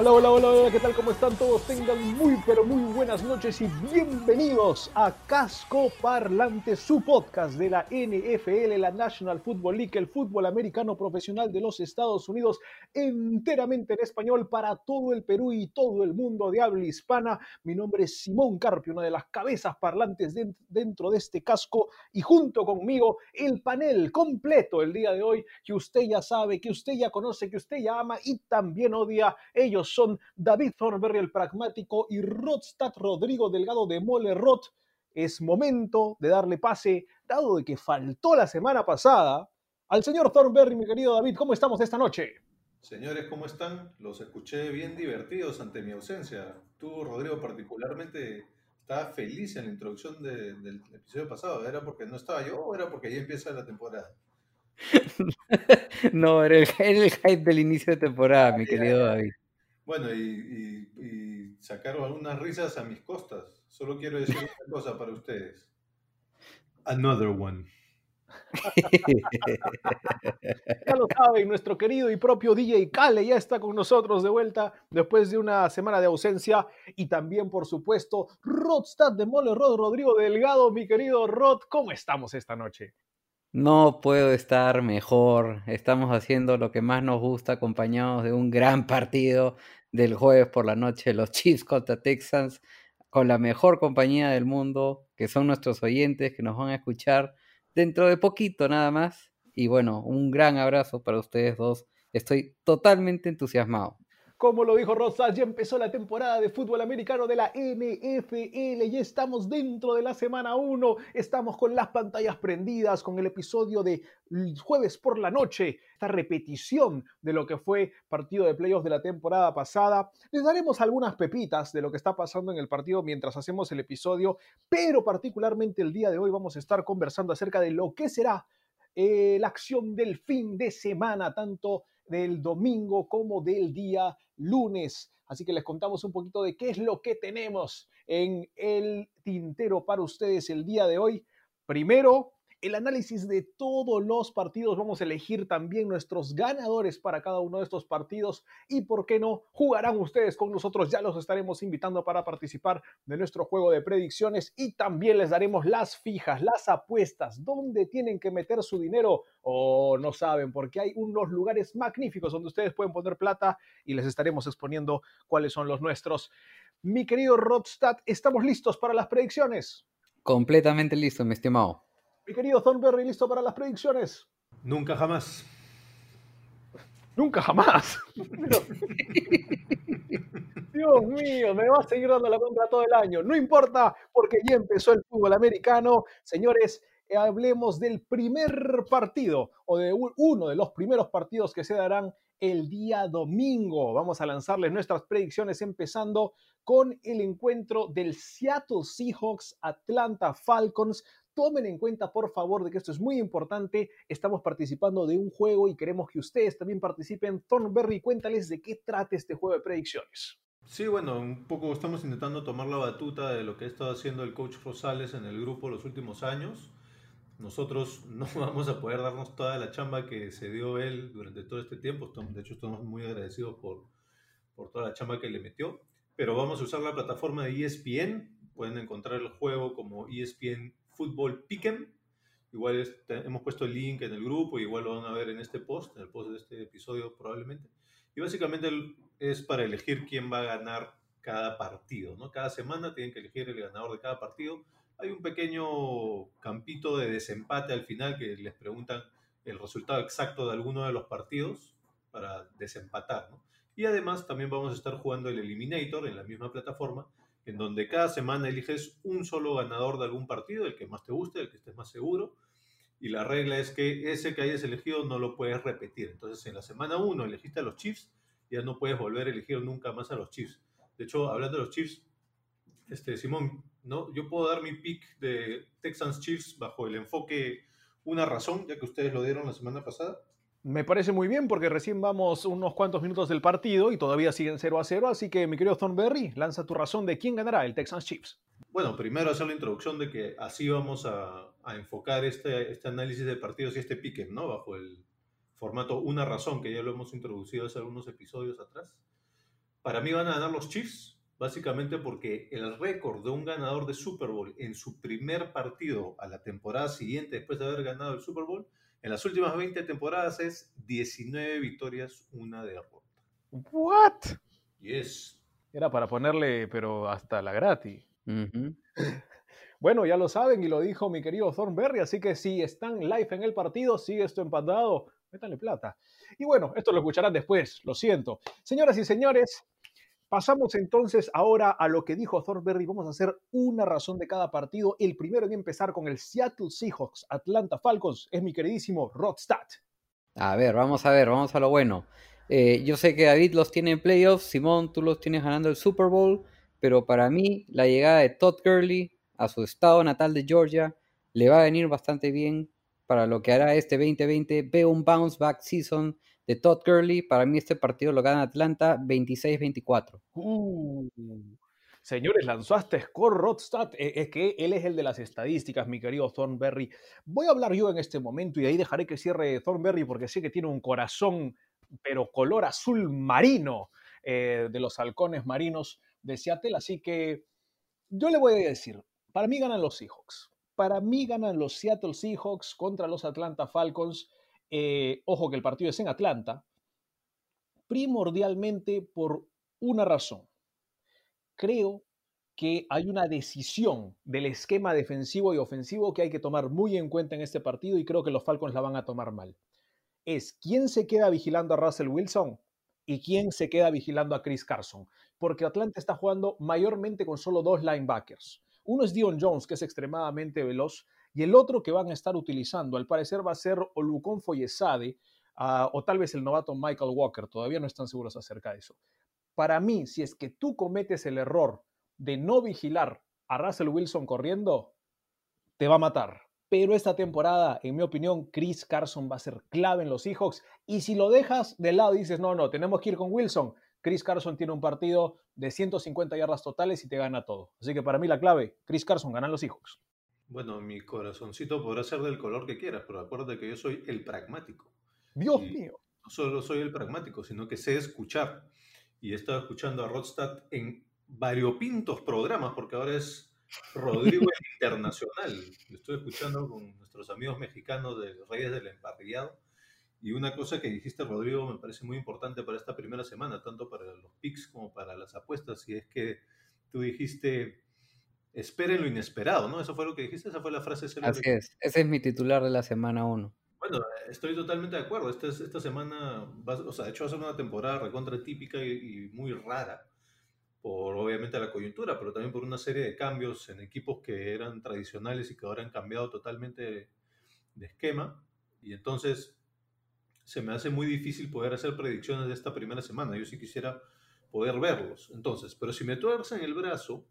Hola, hola, hola, hola, ¿qué tal? ¿Cómo están todos? Tengan muy, pero muy buenas noches y bienvenidos a Casco Parlante, su podcast de la NFL, la National Football League, el fútbol americano profesional de los Estados Unidos, enteramente en español para todo el Perú y todo el mundo de habla hispana. Mi nombre es Simón Carpio, una de las cabezas parlantes dentro de este casco y junto conmigo el panel completo el día de hoy que usted ya sabe, que usted ya conoce, que usted ya ama y también odia. Ellos son David Thornberry el pragmático y Rodstad Rodrigo Delgado de Mole Rot. Es momento de darle pase, dado de que faltó la semana pasada, al señor Thornberry, mi querido David. ¿Cómo estamos esta noche? Señores, ¿cómo están? Los escuché bien divertidos ante mi ausencia. Tú, Rodrigo, particularmente estaba feliz en la introducción del episodio pasado. ¿Era porque no estaba yo o era porque ya empieza la temporada? no, era el, era el, hype del inicio de temporada, mi querido David. Bueno, y, sacaron algunas risas a mis costas. Solo quiero decir una cosa para ustedes. Another one. ya lo saben, nuestro querido y propio DJ Kale ya está con nosotros de vuelta después de una semana de ausencia. Y también, por supuesto, Rodstad de Mole Rod, Rodrigo Delgado, mi querido Rod, ¿cómo estamos esta noche? No puedo estar mejor. Estamos haciendo lo que más nos gusta, acompañados de un gran partido del jueves por la noche, los Chiefs contra Texans, con la mejor compañía del mundo, que son nuestros oyentes, que nos van a escuchar dentro de poquito nada más. Y bueno, un gran abrazo para ustedes dos. Estoy totalmente entusiasmado. Como lo dijo Rosas, ya empezó la temporada de fútbol americano de la NFL. y estamos dentro de la semana 1. Estamos con las pantallas prendidas, con el episodio de jueves por la noche. Esta repetición de lo que fue partido de playoffs de la temporada pasada. Les daremos algunas pepitas de lo que está pasando en el partido mientras hacemos el episodio. Pero particularmente el día de hoy vamos a estar conversando acerca de lo que será eh, la acción del fin de semana, tanto del domingo como del día lunes. Así que les contamos un poquito de qué es lo que tenemos en el tintero para ustedes el día de hoy. Primero, el análisis de todos los partidos. Vamos a elegir también nuestros ganadores para cada uno de estos partidos y, ¿por qué no? Jugarán ustedes con nosotros. Ya los estaremos invitando para participar de nuestro juego de predicciones y también les daremos las fijas, las apuestas, dónde tienen que meter su dinero o no saben, porque hay unos lugares magníficos donde ustedes pueden poner plata y les estaremos exponiendo cuáles son los nuestros. Mi querido Rodstad, ¿estamos listos para las predicciones? Completamente listo, mi estimado. Mi querido Thornberry, ¿listo para las predicciones? Nunca jamás. Nunca jamás. Dios mío, me va a seguir dando la contra todo el año. No importa, porque ya empezó el fútbol americano. Señores, hablemos del primer partido o de uno de los primeros partidos que se darán el día domingo. Vamos a lanzarles nuestras predicciones empezando con el encuentro del Seattle Seahawks Atlanta Falcons tomen en cuenta, por favor, de que esto es muy importante. Estamos participando de un juego y queremos que ustedes también participen. Thornberry, cuéntales de qué trata este juego de predicciones. Sí, bueno, un poco estamos intentando tomar la batuta de lo que ha estado haciendo el coach Rosales en el grupo los últimos años. Nosotros no vamos a poder darnos toda la chamba que se dio él durante todo este tiempo. De hecho, estamos muy agradecidos por, por toda la chamba que le metió. Pero vamos a usar la plataforma de ESPN. Pueden encontrar el juego como ESPN Fútbol Pick'em. Igual hemos puesto el link en el grupo, igual lo van a ver en este post, en el post de este episodio probablemente. Y básicamente es para elegir quién va a ganar cada partido, ¿no? Cada semana tienen que elegir el ganador de cada partido. Hay un pequeño campito de desempate al final que les preguntan el resultado exacto de alguno de los partidos para desempatar, ¿no? Y además también vamos a estar jugando el Eliminator en la misma plataforma en donde cada semana eliges un solo ganador de algún partido, el que más te guste, el que estés más seguro, y la regla es que ese que hayas elegido no lo puedes repetir. Entonces, en la semana 1 elegiste a los Chiefs, ya no puedes volver a elegir nunca más a los Chiefs. De hecho, hablando de los Chiefs, este, Simón, ¿no? yo puedo dar mi pick de Texans Chiefs bajo el enfoque una razón, ya que ustedes lo dieron la semana pasada. Me parece muy bien porque recién vamos unos cuantos minutos del partido y todavía siguen 0 a 0, así que mi querido Thornberry, lanza tu razón de quién ganará el Texans Chiefs. Bueno, primero hacer la introducción de que así vamos a, enfocar este, este, análisis de partidos y este pique, ¿no? Bajo el formato Una Razón, que ya lo hemos introducido hace algunos episodios atrás. Para mí van a ganar los Chiefs, básicamente porque el récord de un ganador de Super Bowl en su primer partido a la temporada siguiente, después de haber ganado el Super Bowl, en las últimas 20 temporadas es 19 victorias, una derrota. ¿What? Yes. Era para ponerle, pero hasta la gratis. Bueno, ya lo saben y lo dijo mi querido Thornberry, así que si están live en el partido, sigue esto empatado, métanle plata. Y bueno, esto lo escucharán después, lo siento. Señoras y señores, pasamos entonces ahora a lo que dijo Thornberry. Vamos a hacer una razón de cada partido. El primero en empezar con el Seattle Seahawks Atlanta Falcons es mi queridísimo Rodstad. A ver, vamos a ver, vamos a lo bueno. Eh, yo sé que David los tiene en playoffs, Simón, tú los tienes ganando el Super Bowl pero para mí la llegada de Todd Gurley a su estado natal de Georgia le va a venir bastante bien para lo que hará este 2020. Veo un bounce back season de Todd Gurley. Para mí este partido lo gana Atlanta 26-24. Uh, señores, lanzó hasta score Rodstad. E, es que él es el de las estadísticas, mi querido Thornberry. Voy a hablar yo en este momento y ahí dejaré que cierre Thornberry porque sé que tiene un corazón, pero color azul marino eh, de los halcones marinos de Seattle. Así que yo le voy a decir, para mí ganan los Seahawks. Para mí ganan los Seattle Seahawks contra los Atlanta Falcons. Eh, ojo que el partido es en Atlanta. Primordialmente por una razón. Creo que hay una decisión del esquema defensivo y ofensivo que hay que tomar muy en cuenta en este partido y creo que los Falcons la van a tomar mal. Es quién se queda vigilando a Russell Wilson y quién se queda vigilando a Chris Carson porque Atlanta está jugando mayormente con solo dos linebackers. Uno es Dion Jones, que es extremadamente veloz, y el otro que van a estar utilizando, al parecer, va a ser Olucon Foyesade uh, o tal vez el novato Michael Walker. Todavía no están seguros acerca de eso. Para mí, si es que tú cometes el error de no vigilar a Russell Wilson corriendo, te va a matar. Pero esta temporada, en mi opinión, Chris Carson va a ser clave en los Seahawks. Y si lo dejas de lado y dices, no, no, tenemos que ir con Wilson, Chris Carson tiene un partido de 150 yardas totales y te gana todo. Así que para mí la clave, Chris Carson ganan los Seahawks. Bueno, mi corazoncito podrá ser del color que quieras, pero acuérdate que yo soy el pragmático. Dios mío. No solo soy el pragmático, sino que sé escuchar. Y he estado escuchando a Rodstad en variopintos programas, porque ahora es Rodrigo Internacional. Lo estoy escuchando con nuestros amigos mexicanos de Reyes del Emparrillado y una cosa que dijiste, Rodrigo, me parece muy importante para esta primera semana, tanto para los picks como para las apuestas, y es que tú dijiste, esperen lo inesperado, ¿no? Eso fue lo que dijiste, esa fue la frase. Así es, ese es mi titular de la semana 1. Bueno, estoy totalmente de acuerdo. Esta, esta semana, o sea, de hecho va a ser una temporada recontra típica y, muy rara, por obviamente la coyuntura, pero también por una serie de cambios en equipos que eran tradicionales y que ahora han cambiado totalmente de esquema. Y entonces se me hace muy difícil poder hacer predicciones de esta primera semana. Yo sí quisiera poder verlos. Entonces, pero si me tuercen el brazo,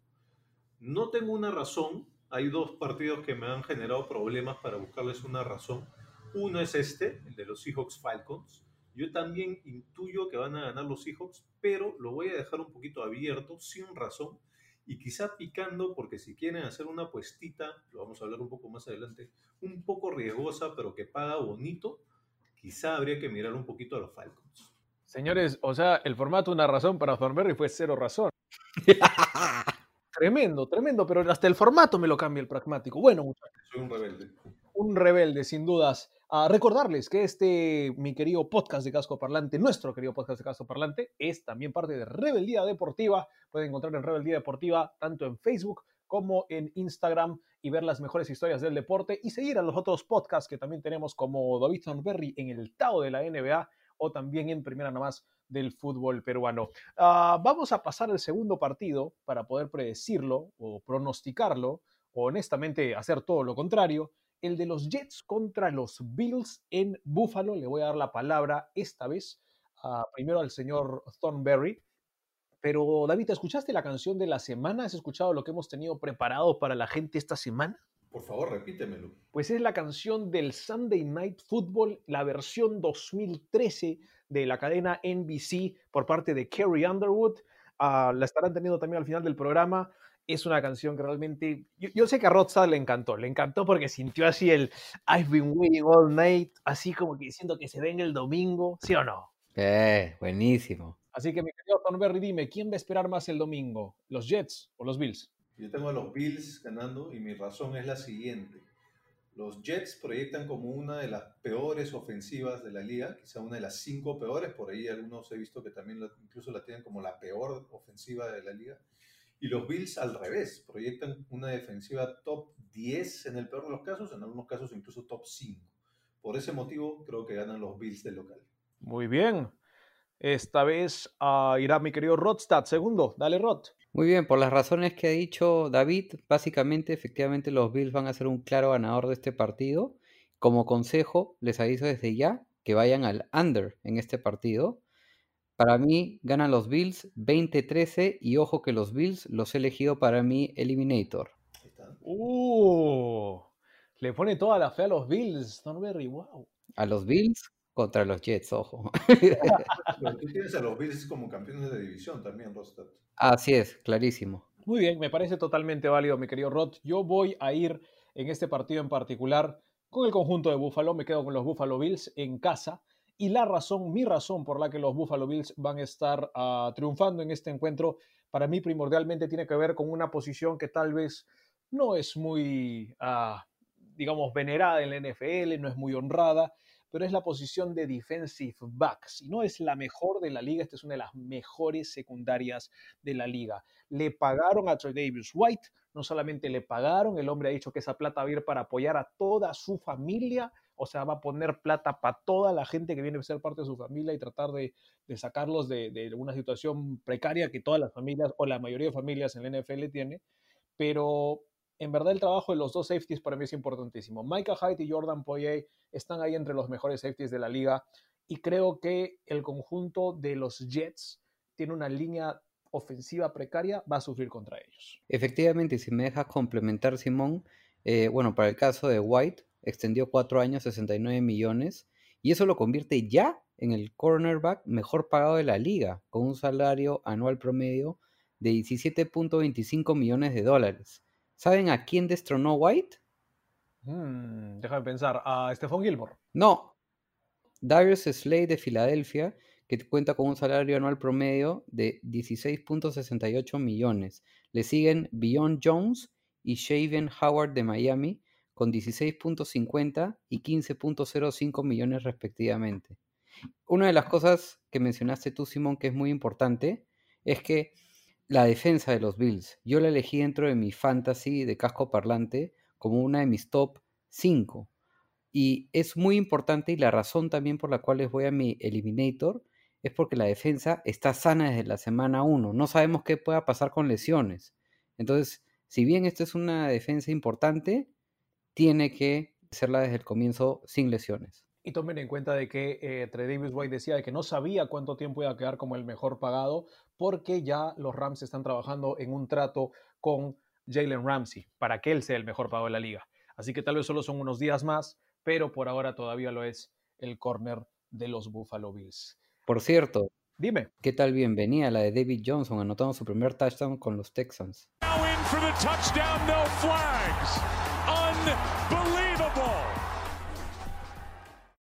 no tengo una razón. Hay dos partidos que me han generado problemas para buscarles una razón. Uno es este, el de los Seahawks Falcons. Yo también intuyo que van a ganar los Seahawks, pero lo voy a dejar un poquito abierto, sin razón, y quizá picando, porque si quieren hacer una apuestita, lo vamos a hablar un poco más adelante, un poco riesgosa, pero que paga bonito, quizá habría que mirar un poquito a los Falcons. Señores, o sea, el formato una razón para Thornberry fue cero razón. tremendo, tremendo, pero hasta el formato me lo cambia el pragmático. Bueno, muchachos. Soy un rebelde. Un rebelde, sin dudas. A recordarles que este, mi querido podcast de Casco Parlante, nuestro querido podcast de Casco Parlante, es también parte de Rebeldía Deportiva. Pueden encontrar en Rebeldía Deportiva tanto en Facebook como en Instagram y ver las mejores historias del deporte y seguir a los otros podcasts que también tenemos como David Berry en el Tao de la NBA o también en Primera Nomás del fútbol peruano. Ah, vamos a pasar al segundo partido para poder predecirlo o pronosticarlo o honestamente hacer todo lo contrario el de los Jets contra los Bills en Buffalo. Le voy a dar la palabra esta vez primero al señor Thornberry. Pero David, ¿escuchaste la canción de la semana? ¿Has escuchado lo que hemos tenido preparado para la gente esta semana? Por favor, repítemelo. Pues es la canción del Sunday Night Football, la versión 2013 de la cadena NBC por parte de Kerry Underwood. Ah, la estarán teniendo también al final del programa. Es una canción que realmente. Yo, sé que a le encantó. Le encantó porque sintió así el I've been waiting all night, así como que diciendo que se venga el domingo, ¿sí o no? Eh, buenísimo. Así que mi querido Thornberry, dime, ¿quién va a esperar más el domingo? ¿Los Jets o los Bills? Yo tengo a los Bills ganando y mi razón es la siguiente. Los Jets proyectan como una de las peores ofensivas de la liga, quizá una de las cinco peores, por ahí algunos he visto que también incluso la tienen como la peor ofensiva de la liga. Y los Bills al revés, proyectan una defensiva top 10 en el peor de los casos, en algunos casos incluso top 5. Por ese motivo creo que ganan los Bills del local. Muy bien. Esta vez uh, irá mi querido Rodstad. Segundo, dale Rod. Muy bien, por las razones que ha dicho David, básicamente, efectivamente, los Bills van a ser un claro ganador de este partido. Como consejo, les aviso desde ya que vayan al under en este partido. Para mí, ganan los Bills 20-13 y ojo que los Bills los he elegido para mi Eliminator. Uh, le pone toda la fe a los Bills, Thornberry, wow. A los Bills contra los Jets, ojo. tú tienes a los Bills como campeones de división también, Rostad. Así es, clarísimo. Muy bien, me parece totalmente válido, mi querido Rod. Yo voy a ir en este partido en particular con el conjunto de Buffalo. Me quedo con los Buffalo Bills en casa. Y la razón, mi razón por la que los Buffalo Bills van a estar ah, triunfando en este encuentro, para mí primordialmente tiene que ver con una posición que tal vez no es muy, ah, digamos, venerada en la NFL, no es muy honrada, pero es la posición de defensive back. Si no es la mejor de la liga, esta es una de las mejores secundarias de la liga. Le pagaron a Troy Davis White, no solamente le pagaron, el hombre ha dicho que esa plata va a ir para apoyar a toda su familia, o sea, va a poner plata para toda la gente que viene a ser parte de su familia y tratar de, sacarlos de, de, una situación precaria que todas las familias o la mayoría de familias en la NFL tiene. Pero en verdad el trabajo de los dos safeties para mí es importantísimo. Micah Hyde y Jordan Poyer están ahí entre los mejores safeties de la liga y creo que el conjunto de los Jets tiene una línea ofensiva precaria, va a sufrir contra ellos. Efectivamente, si me dejas complementar, Simón, eh, bueno, para el caso de White, extendió cuatro años, 69 millones, y eso lo convierte ya en el cornerback mejor pagado de la liga, con un salario anual promedio de 17.25 millones de dólares. ¿Saben a quién destronó White? Mm, déjame pensar, a Stephon Gilmore. No, Darius Slade de Filadelfia, que cuenta con un salario anual promedio de 16.68 millones. Le siguen Beyond Jones y Shaven Howard de Miami con 16.50 y 15.05 millones respectivamente. Una de las cosas que mencionaste tú, Simón, que es muy importante, es que la defensa de los Bills. Yo la elegí dentro de mi fantasy de casco parlante como una de mis top 5. Y es muy importante y la razón también por la cual les voy a mi Eliminator es porque la defensa está sana desde la semana 1. No sabemos qué pueda pasar con lesiones. Entonces, si bien esta es una defensa importante, tiene que serla desde el comienzo sin lesiones. Y tomen en cuenta de que eh, Davis White decía que no sabía cuánto tiempo iba a quedar como el mejor pagado, porque ya los Rams están trabajando en un trato con Jalen Ramsey para que él sea el mejor pagado de la liga. Así que tal vez solo son unos días más, pero por ahora todavía lo es el corner de los Buffalo Bills. Por cierto, dime. ¿Qué tal bienvenida la de David Johnson anotando su primer touchdown con los Texans? Touchdown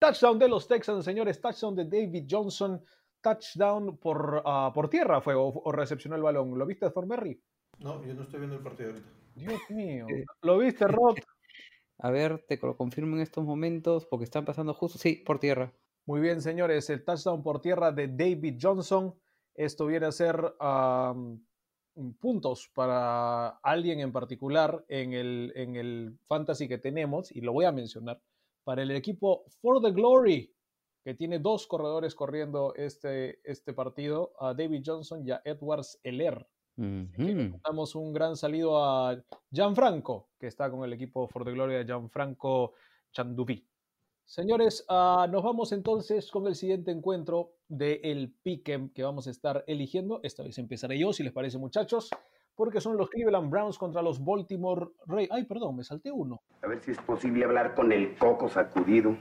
de los Texans, señores. Touchdown de David Johnson. Touchdown por, ah, por tierra fue o, recepcionó el balón. ¿Lo viste, Thornberry? No, yo no estoy viendo el partido ahorita. Dios mío. ¿Lo viste, Rob? A ver, te lo confirmo en estos momentos porque están pasando justo. Sí, por tierra. Muy bien, señores. El touchdown por tierra de David Johnson. Esto viene a ser puntos para alguien en particular en el, en el fantasy que tenemos, y lo voy a mencionar para el equipo For the Glory, que tiene dos corredores corriendo este, este partido, a David Johnson y a Edwards Heller. Damos un gran saludo a Gianfranco, que está con el equipo For the Gloria de Gianfranco Chandupi. Señores, ah, nos vamos entonces con el siguiente encuentro del Pick'em que vamos a estar eligiendo. Esta vez empezaré yo, si les parece, muchachos, porque son los Cleveland Browns contra los Baltimore Ravens. Ay, perdón, me salté uno. A ver si es posible hablar con el coco sacudido.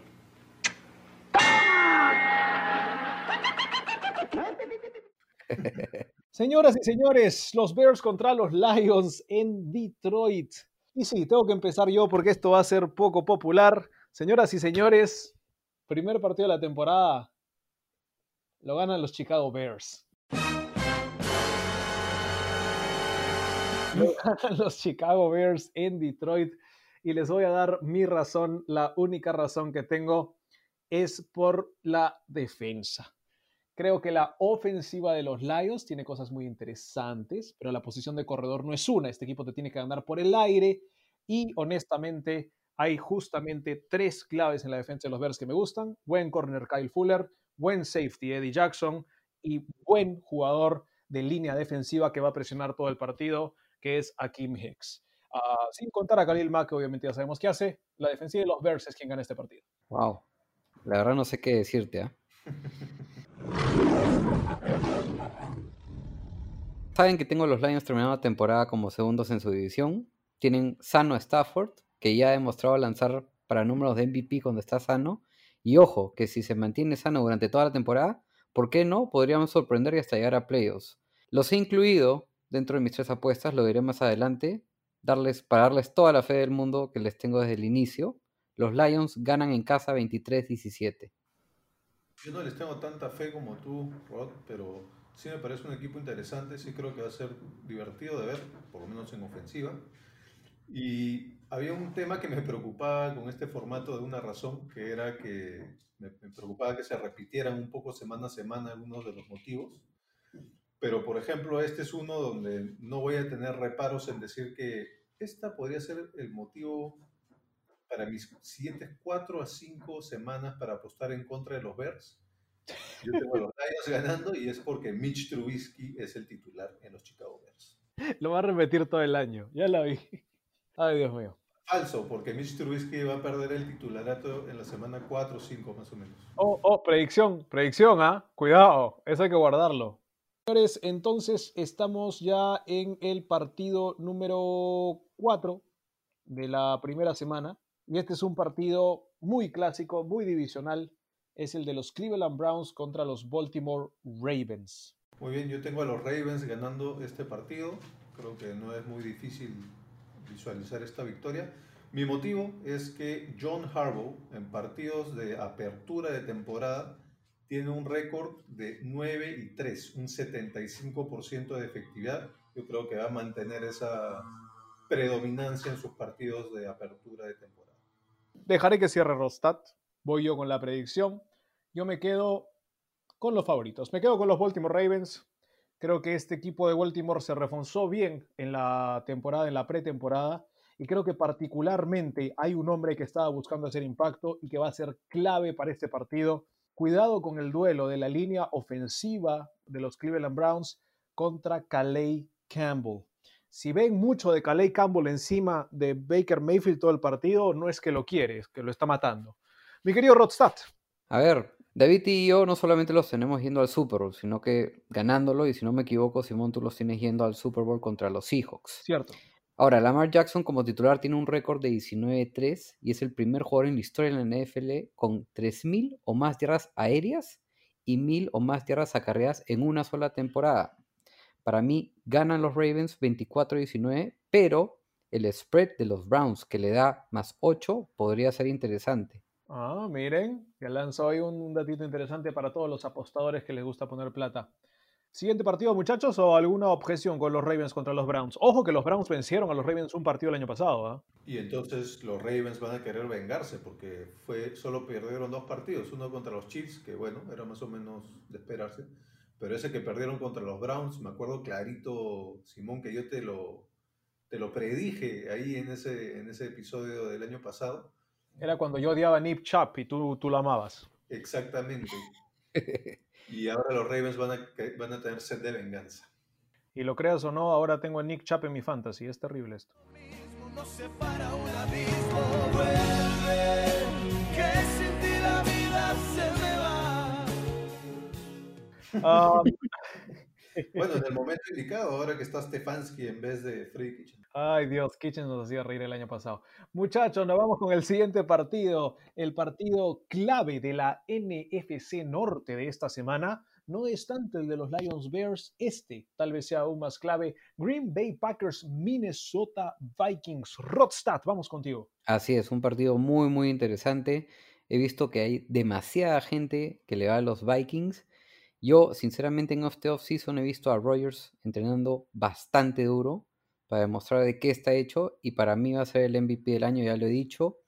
Señoras y señores, los Bears contra los Lions en Detroit. Y sí, tengo que empezar yo porque esto va a ser poco popular. Señoras y señores, primer partido de la temporada lo ganan los Chicago Bears. los Chicago Bears en Detroit y les voy a dar mi razón. La única razón que tengo es por la defensa. Creo que la ofensiva de los Lions tiene cosas muy interesantes, pero la posición de corredor no es una. Este equipo te tiene que ganar por el aire y honestamente hay justamente tres claves en la defensa de los Bears que me gustan. Buen corner Kyle Fuller, buen safety Eddie Jackson y buen jugador de línea defensiva que va a presionar todo el partido, que es Akeem Hicks. Ah, sin contar a Khalil Mack, que obviamente ya sabemos qué hace. La defensiva de los Bears es quien gana este partido. Wow. La verdad no sé qué decirte, ¿ah? Saben que tengo los Lions terminando la temporada como segundos en su división. Tienen sano a Stafford, que ya ha demostrado lanzar para números de MVP cuando está sano. Y ojo, que si se mantiene sano durante toda la temporada, ¿por qué no? Podríamos sorprender y hasta llegar a playoffs. Los he incluido dentro de mis tres apuestas, lo diré más adelante, darles, para darles toda la fe del mundo que les tengo desde el inicio. Los Lions ganan en casa 23-17. Yo no les tengo tanta fe como tú, Rod, pero sí me parece un equipo interesante, sí creo que va a ser divertido de ver, por lo menos en ofensiva. Y había un tema que me preocupaba con este formato de una razón, que era que me, preocupaba que se repitieran un poco semana a semana algunos de los motivos. Pero, por ejemplo, este es uno donde no voy a tener reparos en decir que esta podría ser el motivo para mis siguientes cuatro a cinco semanas para apostar en contra de los Bears. Yo tengo los Lions ganando y es porque Mitch Trubisky es el titular en los Chicago Bears. Lo va a repetir todo el año. Ya la vi. Ay, Dios mío. Falso, porque Mitch Trubisky va a perder el titularato en la semana 4 o 5 más o menos. Oh, oh, predicción, predicción, ¿ah? Cuidado, eso hay que guardarlo. Señores, entonces estamos ya en el partido número 4 de la primera semana. Y este es un partido muy clásico, muy divisional. Es el de los Cleveland Browns contra los Baltimore Ravens. Muy bien, yo tengo a los Ravens ganando este partido. Creo que no es muy difícil visualizar esta victoria. Mi motivo es que John Harbaugh en partidos de apertura de temporada tiene un récord de 9 y 3, un 75% de efectividad. Yo creo que va a mantener esa predominancia en sus partidos de apertura de temporada. Dejaré que cierre Rostat. Voy yo con la predicción. Yo me quedo con los favoritos. Me quedo con los Baltimore Ravens. Creo que este equipo de Baltimore se reforzó bien en la temporada, en la pretemporada. Y creo que particularmente hay un hombre que estaba buscando hacer impacto y que va a ser clave para este partido. Cuidado con el duelo de la línea ofensiva de los Cleveland Browns contra Calais Campbell. Si ven mucho de Calais Campbell encima de Baker Mayfield todo el partido, no es que lo quiere, es que lo está matando. Mi querido Rodstad. A ver, David y yo no solamente los tenemos yendo al Super Bowl, sino que ganándolo, y si no me equivoco, Simón, tú los tienes yendo al Super Bowl contra los Seahawks. Cierto. Ahora, Lamar Jackson como titular tiene un récord de 19-3 y es el primer jugador en la historia en la NFL con 3.000 o más yardas aéreas y 1.000 o más yardas acarreadas en una sola temporada. Para mí, ganan los Ravens 24-19, pero el spread de los Browns que le da más 8 podría ser interesante. Ah, miren, ya lanzó hoy un datito interesante para todos los apostadores que les gusta poner plata. Siguiente partido, muchachos, o alguna objeción con los Ravens contra los Browns. Ojo que los Browns vencieron a los Ravens un partido el año pasado. ¿ah? Y entonces los Ravens van a querer vengarse porque fue, solo perdieron dos partidos, uno contra los Chiefs, que bueno, era más o menos de esperarse, pero ese que perdieron contra los Browns, me acuerdo clarito, Simón, que yo te lo, te lo predije ahí en ese, en ese episodio del año pasado. Era cuando yo odiaba a Nip Chap y tú, tú lo amabas. Exactamente. Y ahora los Ravens van a, van a tener sed de venganza. Y lo creas o no, ahora tengo a Nick Chap en mi fantasy. Es terrible esto. Bueno, en el momento indicado, ahora que está Stefanski en vez de Freddy Kitchen. Ay Dios, Kitchen nos hacía reír el año pasado. Muchachos, nos vamos con el siguiente partido, el partido clave de la NFC Norte de esta semana. No es tanto el de los Lions Bears, este tal vez sea aún más clave. Green Bay Packers, Minnesota Vikings. Rodstad, vamos contigo. Así es, un partido muy, muy interesante. He visto que hay demasiada gente que le va a los Vikings. Yo, sinceramente, en este off-season he visto a Rogers entrenando bastante duro para demostrar de qué está hecho y para mí va a ser el MVP del año, ya lo he dicho.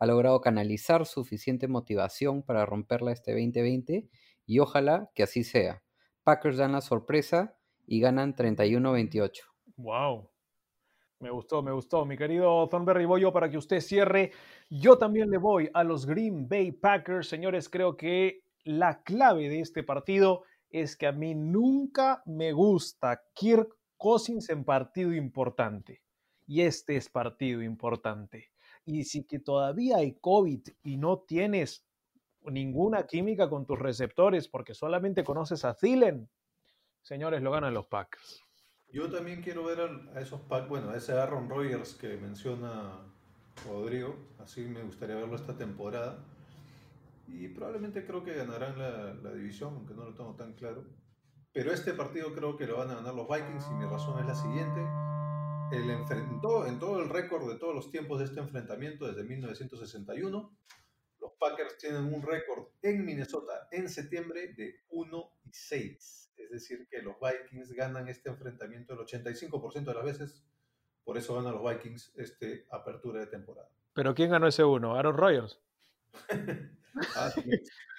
Ha logrado canalizar suficiente motivación para romperla este 2020 y ojalá que así sea. Packers dan la sorpresa y ganan 31-28. Wow. Me gustó, me gustó. Mi querido Thornberry, voy yo para que usted cierre. Yo también le voy a los Green Bay Packers. Señores, creo que la clave de este partido es que a mí nunca me gusta Kirk Cousins en partido importante. Y este es partido importante. Y si que todavía hay COVID y no tienes ninguna química con tus receptores porque solamente conoces a Thielen, señores, lo ganan los Packers. Yo también quiero ver a esos Pack, bueno, a ese Aaron Rodgers que menciona Rodrigo, así me gustaría verlo esta temporada. Y probablemente creo que ganarán la, la división, aunque no lo tengo tan claro. Pero este partido creo que lo van a ganar los Vikings y mi razón es la siguiente. El enfrentó en todo el récord de todos los tiempos de este enfrentamiento desde 1961. Los Packers tienen un récord en Minnesota en septiembre de 1 y 6. Es decir, que los Vikings ganan este enfrentamiento el 85% de las veces. Por eso ganan los Vikings este apertura de temporada. Pero ¿quién ganó ese uno? Aaron Rodgers. Ah,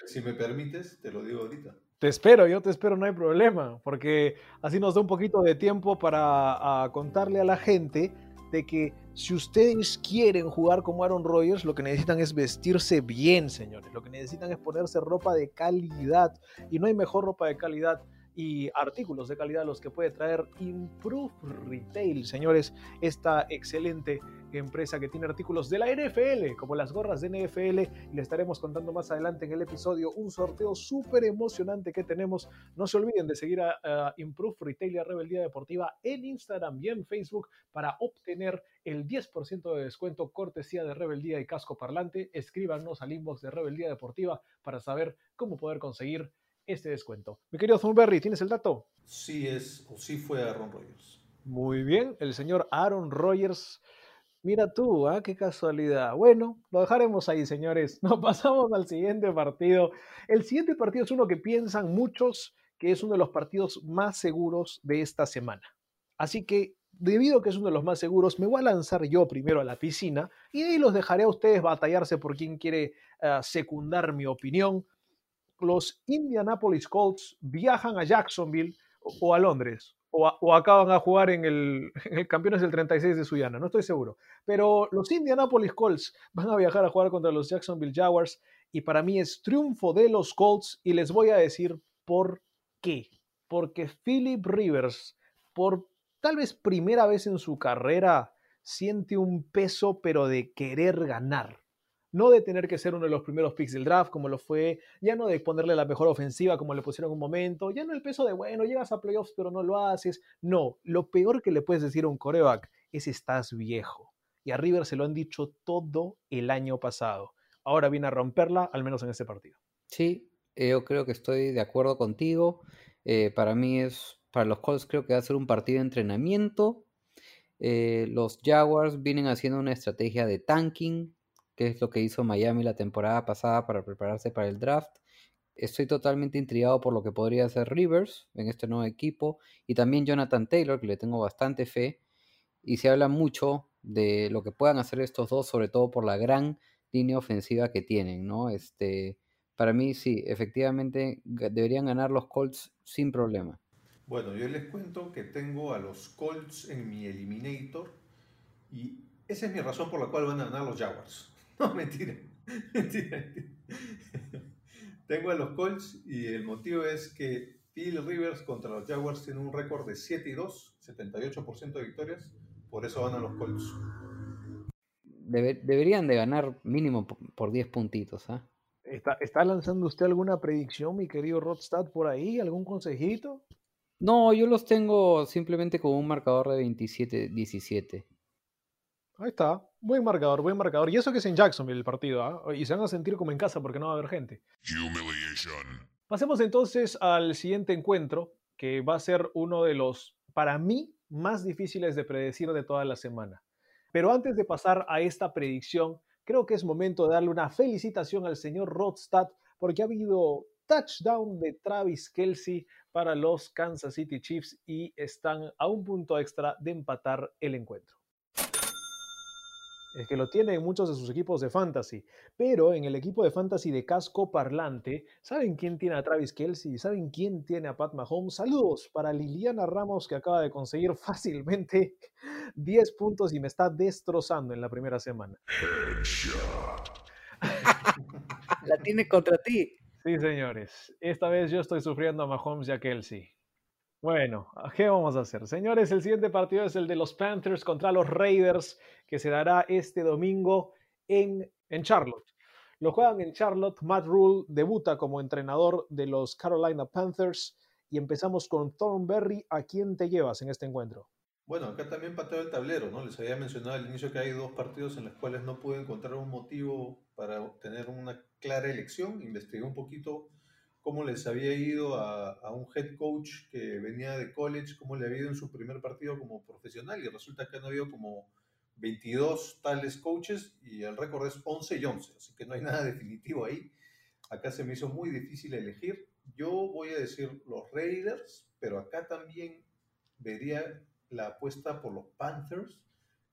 si me permites, te lo digo ahorita. Te espero, yo te espero, no hay problema, porque así nos da un poquito de tiempo para contarle a la gente de que si ustedes quieren jugar como Aaron Rodgers, lo que necesitan es vestirse bien, señores. Lo que necesitan es ponerse ropa de calidad. Y no hay mejor ropa de calidad y artículos de calidad los que puede traer Improve Retail, señores. Esta excelente empresa que tiene artículos de la NFL, como las gorras de NFL, y le estaremos contando más adelante en el episodio un sorteo súper emocionante que tenemos. No se olviden de seguir a, a Improve Retail y a Rebeldía Deportiva en Instagram y en Facebook para obtener el 10% de descuento cortesía de Rebeldía y Casco Parlante. Escríbanos al inbox de Rebeldía Deportiva para saber cómo poder conseguir este descuento. Mi querido Thornberry, ¿tienes el dato? Sí es o sí fue Aaron Rodgers. Muy bien, el señor Aaron Rodgers. Mira tú, ¿ah? qué casualidad. Bueno, lo dejaremos ahí, señores. Nos pasamos al siguiente partido. El siguiente partido es uno que piensan muchos que es uno de los partidos más seguros de esta semana. Así que, debido a que es uno de los más seguros, me voy a lanzar yo primero a la piscina y ahí los dejaré a ustedes batallarse por quien quiere uh, secundar mi opinión. Los Indianapolis Colts viajan a Jacksonville o a Londres o, acaban a jugar en el, en el Campeones del 36 de Suyana, no estoy seguro. Pero los Indianapolis Colts van a viajar a jugar contra los Jacksonville Jaguars y para mí es triunfo de los Colts y les voy a decir por qué. Porque Philip Rivers, por tal vez primera vez en su carrera, siente un peso pero de querer ganar. No de tener que ser uno de los primeros picks del draft, como lo fue, ya no de ponerle la mejor ofensiva, como le pusieron un momento, ya no el peso de, bueno, llegas a playoffs, pero no lo haces. No, lo peor que le puedes decir a un coreback es estás viejo. Y a River se lo han dicho todo el año pasado. Ahora viene a romperla, al menos en este partido. Sí, eh, yo creo que estoy de acuerdo contigo. Eh, para mí es, para los Colts creo que va a ser un partido de entrenamiento. Eh, los Jaguars vienen haciendo una estrategia de tanking, que es lo que hizo Miami la temporada pasada para prepararse para el draft. Estoy totalmente intrigado por lo que podría hacer Rivers en este nuevo equipo y también Jonathan Taylor, que le tengo bastante fe. Y se habla mucho de lo que puedan hacer estos dos, sobre todo por la gran línea ofensiva que tienen, ¿no? Este, para mí sí, efectivamente deberían ganar los Colts sin problema. Bueno, yo les cuento que tengo a los Colts en mi Eliminator y esa es mi razón por la cual van a ganar los Jaguars. No, mentira. mentira. Tengo a los Colts y el motivo es que Phil Rivers contra los Jaguars tiene un récord de 7 y 2, 78% de victorias. Por eso ganan los Colts. Debe- deberían de ganar mínimo po- por 10 puntitos, ¿ah? ¿Está, está lanzando usted alguna predicción, mi querido Rodstad, por ahí? ¿Algún consejito? No, yo los tengo simplemente con un marcador de 27-17. Ahí está. Buen marcador, buen marcador. Y eso que es en Jacksonville el partido, ¿ah? Y se van a sentir como en casa porque no va a haber gente. Humiliation. Pasemos entonces al siguiente encuentro, que va a ser uno de los, para mí, más difíciles de predecir de toda la semana. Pero antes de pasar a esta predicción, creo que es momento de darle una felicitación al señor Rodstad porque ha habido touchdown de Travis Kelsey para los Kansas City Chiefs y están a un punto extra de empatar el encuentro. Es que lo tiene en muchos de sus equipos de fantasy, pero en el equipo de fantasy de casco parlante, ¿saben quién tiene a Travis Kelsey? ¿Saben quién tiene a Pat Mahomes? Saludos para Liliana Ramos que acaba de conseguir fácilmente 10 puntos y me está destrozando en la primera semana. La tiene contra ti. Sí, señores. Esta vez yo estoy sufriendo a Mahomes y a Kelsey. Bueno, ¿qué vamos a hacer? Señores, el siguiente partido es el de los Panthers contra los Raiders, que se dará este domingo en, en Charlotte. Lo juegan en Charlotte. Matt Rule debuta como entrenador de los Carolina Panthers. Y empezamos con Thornberry. ¿A quién te llevas en este encuentro? Bueno, acá también pateo el tablero, ¿no? Les había mencionado al inicio que hay dos partidos en los cuales no pude encontrar un motivo para tener una clara elección. Investigué un poquito cómo les había ido a, un head coach que venía de college, cómo le había ido en su primer partido como profesional y resulta que han habido como 22 tales coaches y el récord es 11 y 11, así que no hay nada definitivo ahí. Acá se me hizo muy difícil elegir. Yo voy a decir los Raiders, pero acá también vería la apuesta por los Panthers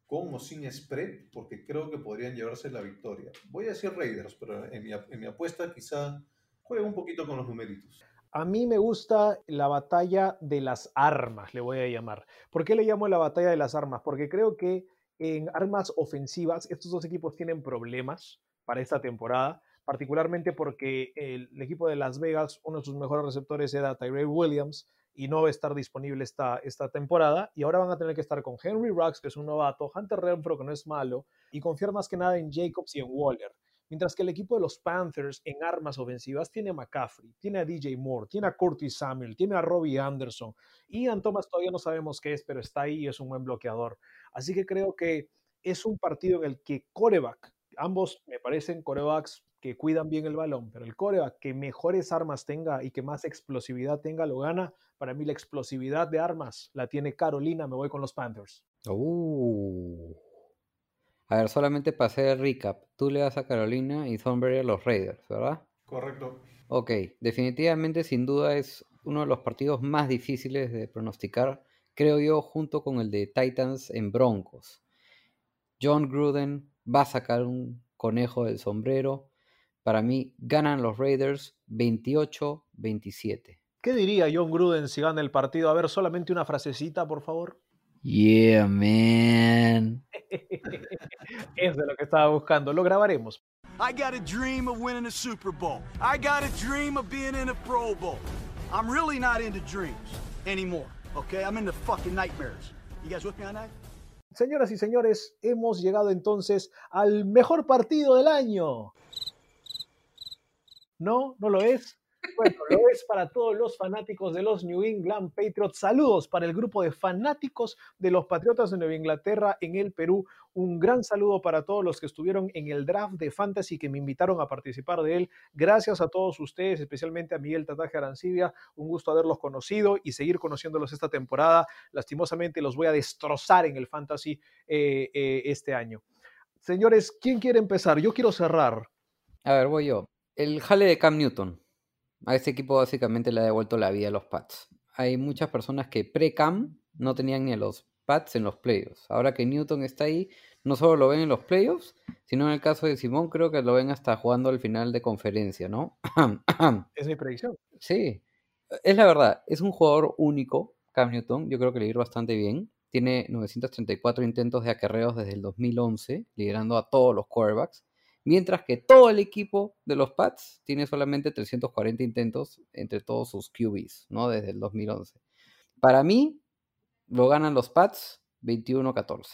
con o sin spread, porque creo que podrían llevarse la victoria. Voy a decir Raiders, pero en mi apuesta quizá juegue un poquito con los numeritos. A mí me gusta la batalla de las armas, le voy a llamar. ¿Por qué le llamo la batalla de las armas? Porque creo que en armas ofensivas estos dos equipos tienen problemas para esta temporada, particularmente porque el, equipo de Las Vegas, uno de sus mejores receptores era Tyrell Williams y no va a estar disponible esta, esta temporada y ahora van a tener que estar con Henry Ruggs, que es un novato, Hunter Renfro, que no es malo, y confiar más que nada en Jacobs y en Waller. Mientras que el equipo de los Panthers en armas ofensivas tiene a McCaffrey, tiene a DJ Moore, tiene a Curtis Samuel, tiene a Robbie Anderson. Ian Thomas todavía no sabemos qué es, pero está ahí y es un buen bloqueador. Así que creo que es un partido en el que coreback, ambos me parecen corebacks que cuidan bien el balón, pero el coreback que mejores armas tenga y que más explosividad tenga lo gana. Para mí la explosividad de armas la tiene Carolina, me voy con los Panthers. Uh. A ver, solamente para hacer el recap. Tú le das a Carolina y Thornberry a los Raiders, ¿verdad? Correcto. Ok, definitivamente sin duda es uno de los partidos más difíciles de pronosticar, creo yo, junto con el de Titans en Broncos. John Gruden va a sacar un conejo del sombrero. Para mí ganan los Raiders 28-27. ¿Qué diría John Gruden si gana el partido? A ver, solamente una frasecita, por favor. Yeah, man. es de lo que estaba buscando. Lo grabaremos. I got a dream of winning a Super Bowl. I got a dream of being in a Pro Bowl. I'm really not into dreams anymore, okay? I'm into fucking nightmares. You guys with me on that? Señoras y señores, hemos llegado entonces al mejor partido del año. ¿No? ¿No lo es? Bueno, lo es para todos los fanáticos de los New England Patriots. Saludos para el grupo de fanáticos de los Patriotas de Nueva Inglaterra en el Perú. Un gran saludo para todos los que estuvieron en el draft de Fantasy que me invitaron a participar de él. Gracias a todos ustedes, especialmente a Miguel Tataje Arancibia. Un gusto haberlos conocido y seguir conociéndolos esta temporada. Lastimosamente los voy a destrozar en el Fantasy eh, eh, este año. Señores, ¿quién quiere empezar? Yo quiero cerrar. A ver, voy yo. El jale de Cam Newton. A este equipo básicamente le ha devuelto la vida a los Pats. Hay muchas personas que pre-Cam no tenían ni a los Pats en los playoffs. Ahora que Newton está ahí, no solo lo ven en los playoffs, sino en el caso de Simón creo que lo ven hasta jugando al final de conferencia, ¿no? es mi predicción. Sí, es la verdad, es un jugador único, Cam Newton, yo creo que le ir bastante bien. Tiene 934 intentos de acarreos desde el 2011, liderando a todos los quarterbacks. Mientras que todo el equipo de los Pats tiene solamente 340 intentos entre todos sus QBs, ¿no? Desde el 2011. Para mí, lo ganan los Pats 21-14.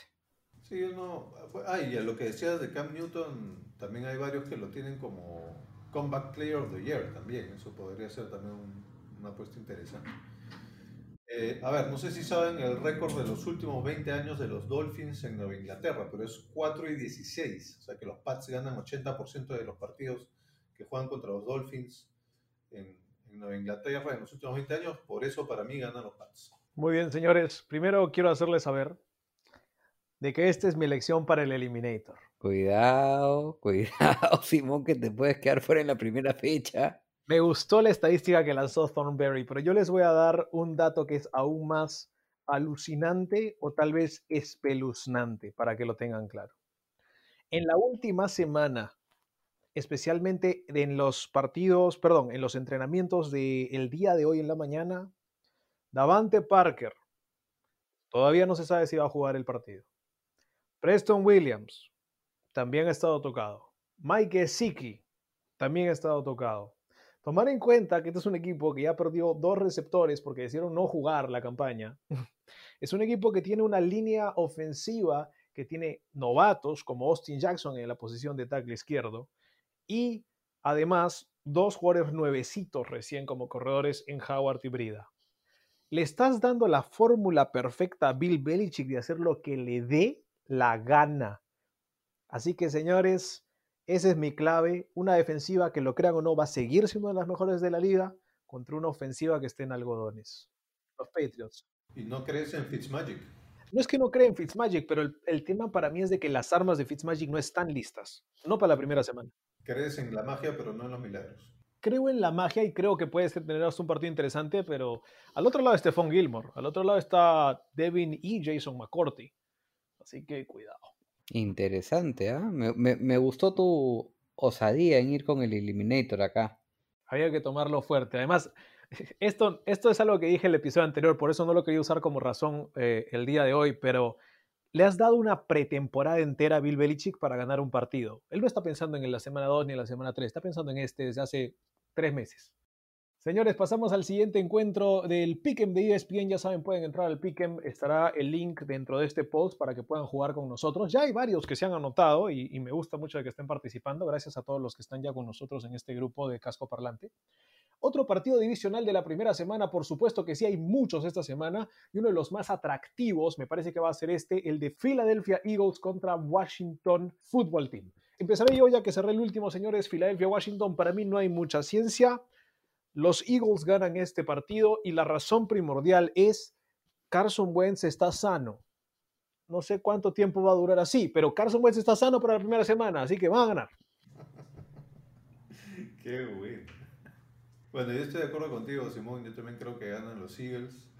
Sí, uno. Ah, y a lo que decías de Cam Newton, también hay varios que lo tienen como Comeback Player of the Year también. Eso podría ser también un- una apuesta interesante. Eh, a ver, no sé si saben el récord de los últimos 20 años de los Dolphins en Nueva Inglaterra, pero es 4 y 16. O sea que los Pats ganan 80% de los partidos que juegan contra los Dolphins en, en Nueva Inglaterra en los últimos 20 años. Por eso para mí ganan los Pats. Muy bien, señores. Primero quiero hacerles saber de que esta es mi elección para el Eliminator. Cuidado, cuidado, Simón, que te puedes quedar fuera en la primera fecha. Me gustó la estadística que lanzó Thornberry, pero yo les voy a dar un dato que es aún más alucinante o tal vez espeluznante para que lo tengan claro. En la última semana, especialmente en los partidos, perdón, en los entrenamientos del día de hoy en la mañana, Davante Parker todavía no se sabe si va a jugar el partido. Preston Williams también ha estado tocado. Mike Gesicki también ha estado tocado. Tomar en cuenta que este es un equipo que ya perdió dos receptores porque decidieron no jugar la campaña. Es un equipo que tiene una línea ofensiva que tiene novatos como Austin Jackson en la posición de tackle izquierdo y además dos jugadores nuevecitos recién como corredores en Howard y Brida. Le estás dando la fórmula perfecta a Bill Belichick de hacer lo que le dé la gana. Así que señores, esa es mi clave. Una defensiva que lo crean o no va a seguir siendo una de las mejores de la liga contra una ofensiva que esté en algodones. Los Patriots. ¿Y no crees en Fitzmagic? No es que no creen en Fitzmagic, pero el, el tema para mí es de que las armas de Fitzmagic no están listas. No para la primera semana. Crees en la magia, pero no en los milagros. Creo en la magia y creo que puede ser- tener un partido interesante, pero al otro lado está Stephon Gilmore, al otro lado está Devin y Jason McCourty. Así que cuidado. Interesante, ¿ah? Me, me- me gustó tu osadía en ir con el Eliminator acá. Había que tomarlo fuerte. Además, esto, esto es algo que dije en el episodio anterior, por eso no lo quería usar como razón eh, el día de hoy, pero le has dado una pretemporada entera a Bill Belichick para ganar un partido. Él no está pensando en la semana 2 ni en la semana 3, está pensando en este desde hace tres meses. Señores, pasamos al siguiente encuentro del Pick'em de ESPN. Ya saben, pueden entrar al Pick'em. Estará el link dentro de este post para que puedan jugar con nosotros. Ya hay varios que se han anotado y, me gusta mucho que estén participando. Gracias a todos los que están ya con nosotros en este grupo de Casco Parlante. Otro partido divisional de la primera semana, por supuesto que sí hay muchos esta semana, y uno de los más atractivos me parece que va a ser este, el de Philadelphia Eagles contra Washington Football Team. Empezaré yo ya que cerré el último, señores, Philadelphia-Washington, para mí no hay mucha ciencia. Los Eagles ganan este partido y la razón primordial es Carson Wentz está sano. No sé cuánto tiempo va a durar así, pero Carson Wentz está sano para la primera semana, así que van a ganar. Qué bueno. Bueno, yo estoy de acuerdo contigo, Simón. Yo también creo que ganan los Eagles.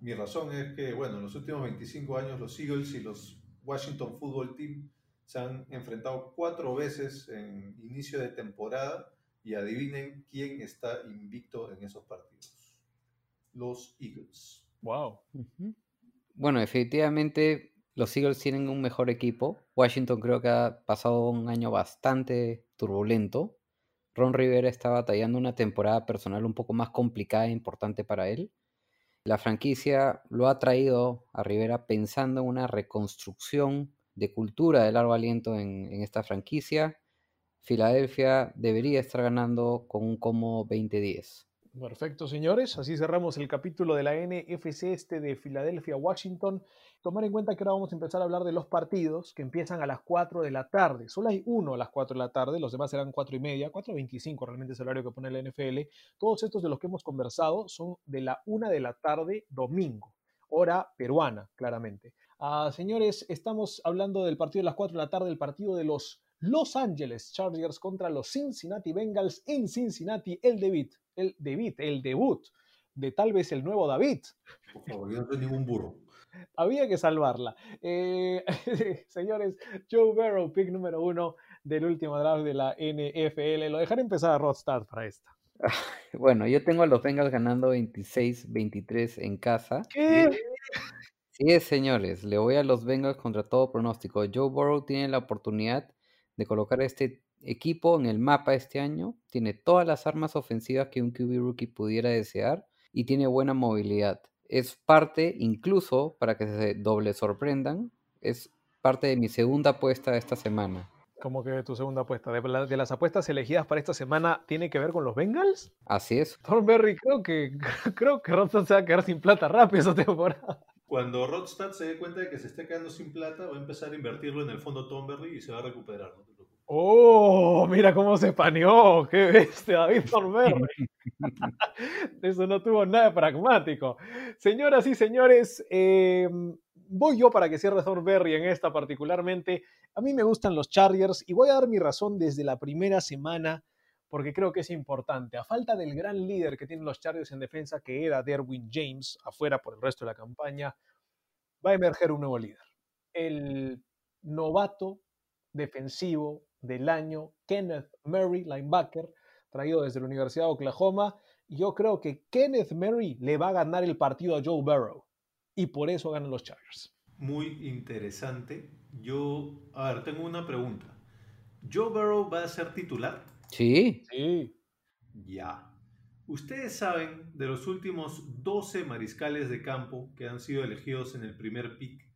Mi razón es que, bueno, en los últimos 25 años los Eagles y los Washington Football Team se han enfrentado cuatro veces en inicio de temporada y adivinen quién está invicto en esos partidos. Los Eagles. Wow. Bueno, efectivamente, los Eagles tienen un mejor equipo. Washington creo que ha pasado un año bastante turbulento. Ron Rivera está batallando una temporada personal un poco más complicada e importante para él. La franquicia lo ha traído a Rivera pensando en una reconstrucción de cultura de largo aliento en, en esta franquicia. Filadelfia debería estar ganando con un cómodo 20-10. Perfecto, señores. Así cerramos el capítulo de la NFC este de Filadelfia, Washington. Tomar en cuenta que ahora vamos a empezar a hablar de los partidos que empiezan a las 4 de la tarde. Solo hay uno a las 4 de la tarde, los demás serán 4 y media, 4.25 realmente es el horario que pone la NFL. Todos estos de los que hemos conversado son de la 1 de la tarde domingo, hora peruana, claramente. Ah, señores, estamos hablando del partido de las 4 de la tarde, el partido de los Los Angeles Chargers contra los Cincinnati Bengals en Cincinnati, el debut, el debut, el debut de tal vez el nuevo David. Por favor, yo no soy ningún burro. Había que salvarla. Eh, señores, Joe Burrow, pick número uno del último draft de la NFL. Lo dejaré empezar a Rodstad para esta. Bueno, yo tengo a los Bengals ganando 26-23 en casa. ¿Qué? Sí, señores, le voy a los Bengals contra todo pronóstico. Joe Burrow tiene la oportunidad de colocar este equipo en el mapa este año. Tiene todas las armas ofensivas que un QB rookie pudiera desear y tiene buena movilidad. Es parte, incluso para que se doble sorprendan, es parte de mi segunda apuesta de esta semana. Como que tu segunda apuesta. De, la- de las apuestas elegidas para esta semana, ¿tiene que ver con los Bengals? Así es. Thornberry, creo que creo que Robson se va a quedar sin plata rápido esta temporada. Cuando Rodstad se dé cuenta de que se está quedando sin plata, va a empezar a invertirlo en el fondo Tomberry y se va a recuperar. No. ¡Oh! Mira cómo se paneó. ¡Qué bestia, David Thornberry! Eso no tuvo nada pragmático. Señoras y señores, eh, voy yo para que cierre Thornberry en esta particularmente. A mí me gustan los Chargers y voy a dar mi razón desde la primera semana porque creo que es importante. A falta del gran líder que tienen los Chargers en defensa, que era Derwin James, afuera por el resto de la campaña, va a emerger un nuevo líder. El novato defensivo del año, Kenneth Murray, linebacker, traído desde la Universidad de Oklahoma. Yo creo que Kenneth Murray le va a ganar el partido a Joe Burrow. Y por eso ganan los Chargers. Muy interesante. Yo, a ver, tengo una pregunta. ¿Joe Burrow va a ser titular? Sí, Sí. Ya. Ustedes saben de los últimos 12 mariscales de campo que han sido elegidos en el primer pick,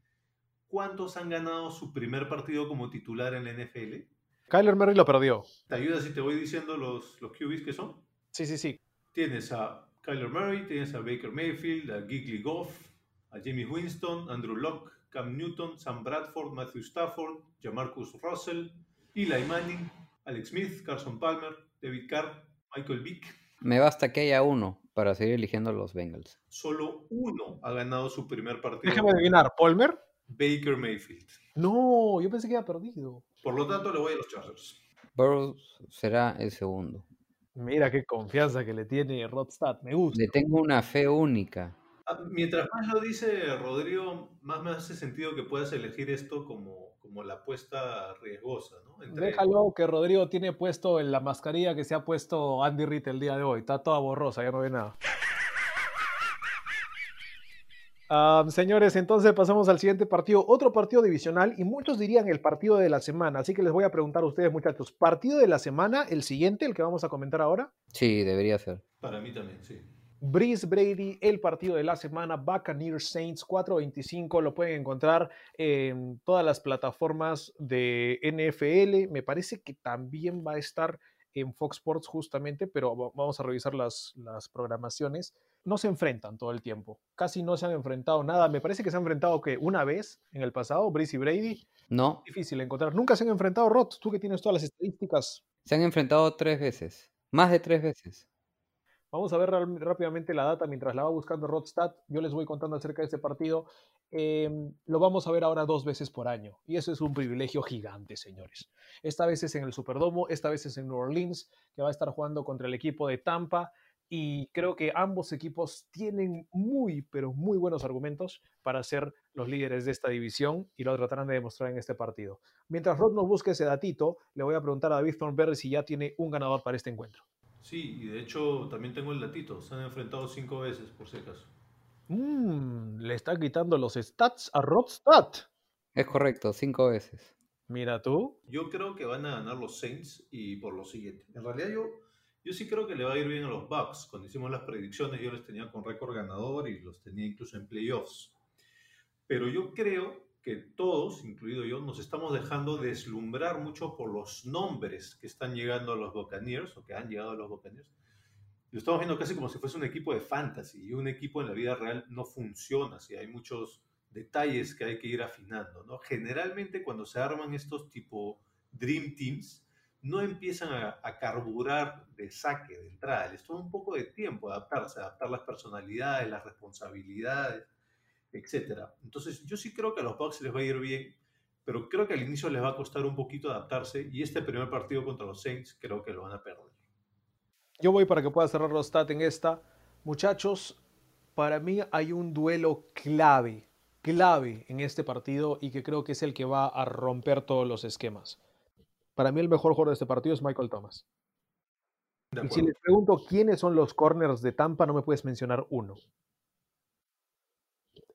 ¿cuántos han ganado su primer partido como titular en la NFL? Kyler Murray lo perdió. ¿Te ayuda si te voy diciendo los, los QBs que son? Sí, sí, sí. Tienes a Kyler Murray, tienes a Baker Mayfield, a Gigli Goff, a Jamie Winston, Andrew Locke, Cam Newton, Sam Bradford, Matthew Stafford, Jamarcus Russell, Eli Manning, Alex Smith, Carson Palmer, David Carr, Michael Vick. me basta que haya uno para seguir eligiendo los Bengals. Solo uno ha ganado su primer partido. Déjame adivinar. ¿Palmer? Baker Mayfield. No, yo pensé que había perdido. Por lo tanto, le voy a los Chargers. Burrow será el segundo. Mira qué confianza que le tiene Rodstad. Me gusta. Le tengo una fe única. Ah, Mientras más lo dice Rodrigo, más me hace sentido que puedas elegir esto como, como la apuesta riesgosa, ¿no? Entre- Déjalo que Rodrigo tiene puesto en la mascarilla que se ha puesto Andy Reid el día de hoy. Está toda borrosa, ya no ve nada. Ah, señores, entonces pasamos al siguiente partido, otro partido divisional y muchos dirían el partido de la semana, así que les voy a preguntar a ustedes muchachos, partido de la semana, el siguiente, el que vamos a comentar ahora, Sí, debería ser. Para mí también, sí. Breeze Brady, el partido de la semana, Buccaneers Saints 425, lo pueden encontrar en todas las plataformas de NFL. Me parece que también va a estar en Fox Sports justamente, pero va- vamos a revisar las, las programaciones. No se enfrentan todo el tiempo, casi no se han enfrentado nada. Me parece que se han enfrentado que una vez en el pasado, Breeze y Brady. No, Difícil encontrar. Nunca se han enfrentado, Rod, tú que tienes todas las estadísticas. se han enfrentado tres veces. Más de tres veces. Vamos a ver rápidamente la data mientras la va buscando Rodstad. Yo les voy contando acerca de este partido. Em, lo vamos a ver ahora dos veces por año. Y eso es un privilegio gigante, señores. Esta vez es en el Superdomo, esta vez es en New Orleans, que va a estar jugando contra el equipo de Tampa. Y creo que ambos equipos tienen muy, pero muy buenos argumentos para ser los líderes de esta división y lo tratarán de demostrar en este partido. Mientras Rod nos busque ese datito, le voy a preguntar a David Thornberry si ya tiene un ganador para este encuentro. Sí, y de hecho también tengo el datito. Se han enfrentado cinco veces, por si acaso. Mm, le está quitando los stats a Rodstad. Es correcto, cinco veces. Mira tú. Yo creo que van a ganar los Saints y por lo siguiente. En realidad yo, yo sí creo que le va a ir bien a los Bucks. Cuando hicimos las predicciones yo les tenía con récord ganador y los tenía incluso en playoffs. Pero yo creo que todos, incluido yo, nos estamos dejando deslumbrar mucho por los nombres que están llegando a los Buccaneers o que han llegado a los Buccaneers. Lo estamos viendo casi como si fuese un equipo de fantasy y un equipo en la vida real no funciona así. Hay muchos detalles que hay que ir afinando, ¿no? Generalmente cuando se arman estos tipo Dream Teams, no empiezan a, a carburar de saque, de entrada. Les toma un poco de tiempo adaptarse, adaptar las personalidades, las responsabilidades, etcétera. Entonces, yo sí creo que a los Bucks les va a ir bien, pero creo que al inicio les va a costar un poquito adaptarse y este primer partido contra los Saints creo que lo van a perder. Yo voy para que pueda cerrar Rodstad en esta. Muchachos, para mí hay un duelo clave, clave en este partido y que creo que es el que va a romper todos los esquemas. Para mí el mejor jugador de este partido es Michael Thomas. Y si les pregunto quiénes son los corners de Tampa, no me puedes mencionar uno.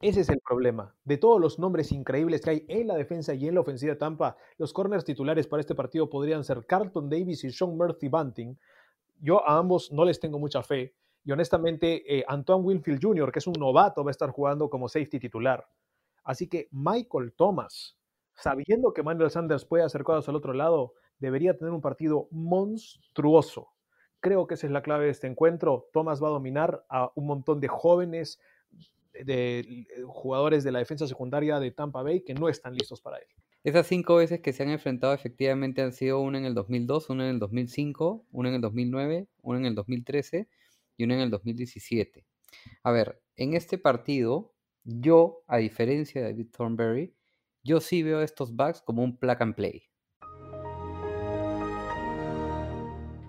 Ese es el problema. De todos los nombres increíbles que hay en la defensa y en la ofensiva de Tampa, los corners titulares para este partido podrían ser Carlton Davis y Sean Murphy Bunting. Yo a ambos no les tengo mucha fe. Y honestamente, eh, Antoine Winfield Jr., que es un novato, va a estar jugando como safety titular. Así que Michael Thomas, sabiendo que Manuel Sanders puede hacer cosas al otro lado, debería tener un partido monstruoso. Creo que esa es la clave de este encuentro. Thomas va a dominar a un montón de jóvenes, de eh, jugadores de la defensa secundaria de Tampa Bay que no están listos para él. Esas cinco veces que se han enfrentado efectivamente han sido una en el 2002, una en el 2005, una en el 2009, una en el 2013 y una en el 2017. A ver, en este partido, yo, a diferencia de David Thornberry, yo sí veo a estos backs como un plug and play.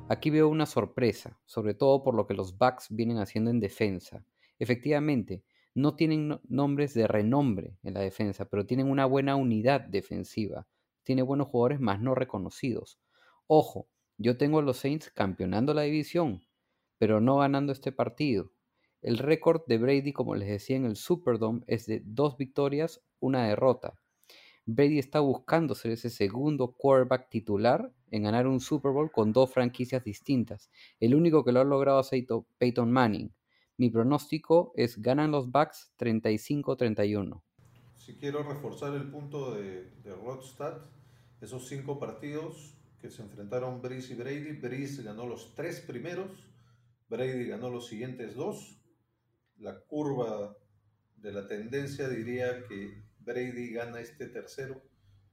Aquí veo una sorpresa, sobre todo por lo que los backs vienen haciendo en defensa. Efectivamente, no tienen nombres de renombre en la defensa, pero tienen una buena unidad defensiva. Tiene buenos jugadores más no reconocidos. Ojo, yo tengo a los Saints campeonando la división, pero no ganando este partido. El récord de Brady, como les decía en el Superdome, es de dos victorias, una derrota. Brady está buscando ser ese segundo quarterback titular en ganar un Super Bowl con dos franquicias distintas. El único que lo ha logrado es Peyton Manning. Mi pronóstico es ganan los Bucks 35-31. Si quiero reforzar el punto de, de Rodstad, esos cinco partidos que se enfrentaron Breeze y Brady, Breeze ganó los tres primeros, Brady ganó los siguientes dos. La curva de la tendencia diría que Brady gana este tercero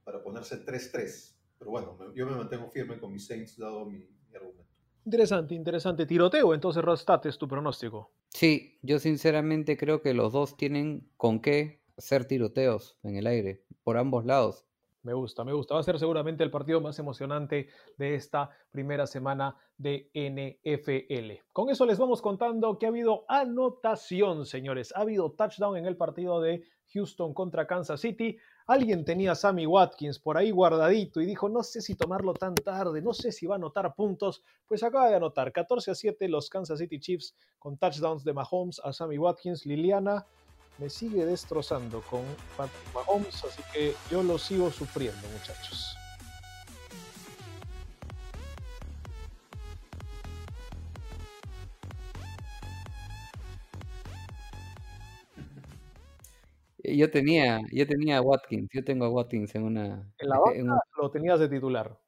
para ponerse 3-3. Pero bueno, yo me mantengo firme con mis Saints dado mi, mi argumento. Interesante, interesante. Tiroteo, entonces, Rostat, es tu pronóstico. Sí, yo sinceramente creo que los dos tienen con qué hacer tiroteos en el aire, por ambos lados. Me gusta, me gusta. Va a ser seguramente el partido más emocionante de esta primera semana de NFL. Con eso les vamos contando que ha habido anotación, señores. Ha habido touchdown en el partido de Houston contra Kansas City. Alguien tenía a Sammy Watkins por ahí guardadito y dijo, no sé si tomarlo tan tarde, no sé si va a anotar puntos. Pues acaba de anotar 14 a 7 los Kansas City Chiefs con touchdowns de Mahomes a Sammy Watkins. Liliana me sigue destrozando con Patrick Mahomes, así que yo lo sigo sufriendo, muchachos. Yo tenía, yo tenía a Watkins, yo tengo a Watkins en una... ¿En la banca lo tenías de titular?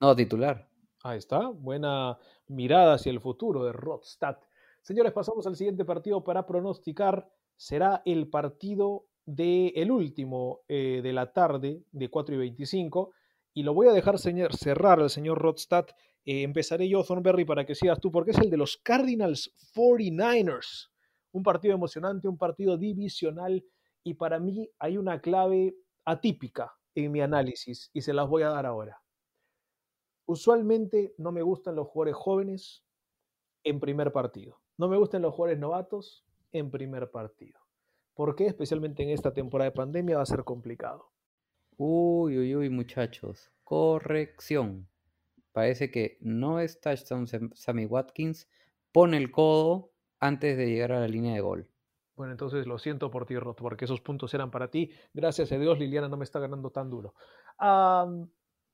No, titular. Ahí está, buena mirada hacia el futuro de Rodstad. Señores, pasamos al siguiente partido para pronosticar. Será el partido de el último eh, de la tarde, de 4 y 25. Y lo voy a dejar señor, cerrar al señor Rodstad. Eh, empezaré yo, Thornberry, para que sigas tú, porque es el de los Cardinals 49ers. Un partido emocionante, un partido divisional y para mí hay una clave atípica en mi análisis y se las voy a dar ahora. Usualmente no me gustan los jugadores jóvenes en primer partido. No me gustan los jugadores novatos en primer partido. ¿Por qué? Especialmente en esta temporada de pandemia va a ser complicado. Uy, uy, uy, muchachos. Corrección. Parece que no es touchdown Sammy Watkins. Pone el codo antes de llegar a la línea de gol. Bueno, entonces lo siento por ti, Rot, porque esos puntos eran para ti. Gracias a Dios, Liliana no me está ganando tan duro.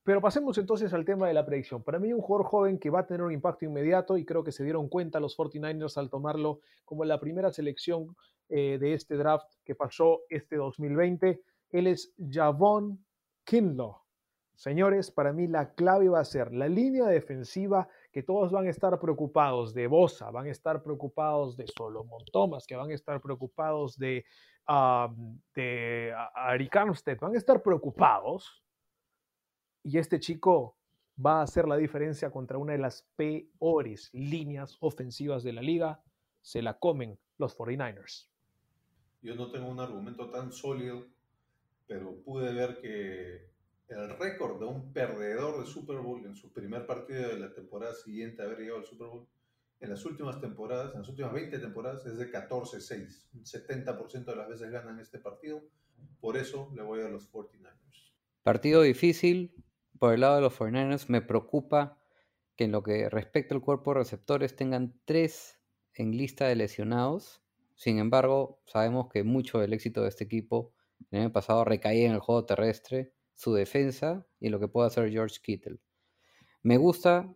pero pasemos entonces al tema de la predicción. Para mí, un jugador joven que va a tener un impacto inmediato y creo que se dieron cuenta los 49ers al tomarlo como la primera selección eh, de este draft que pasó este 2020. Él es Javon Kinlaw. Señores, para mí la clave va a ser la línea defensiva que todos van a estar preocupados de Bosa, van a estar preocupados de Solomon Thomas, que van a estar preocupados de, de Ari Armstead, van a estar preocupados. Y este chico va a hacer la diferencia contra una de las peores líneas ofensivas de la liga. Se la comen los 49ers. Yo no tengo un argumento tan sólido, pero pude ver que el récord de un perdedor de Super Bowl en su primer partido de la temporada siguiente a haber llegado al Super Bowl, en las últimas temporadas, en las últimas 20 temporadas, es de 14-6. Un 70% de las veces ganan este partido. Por eso le voy a los 49ers. Partido difícil. Por el lado de los 49ers me preocupa que en lo que respecta al cuerpo de receptores tengan tres en lista de lesionados. Sin embargo, sabemos que mucho del éxito de este equipo el año pasado recaía en el juego terrestre, su defensa y lo que puede hacer George Kittle. Me gusta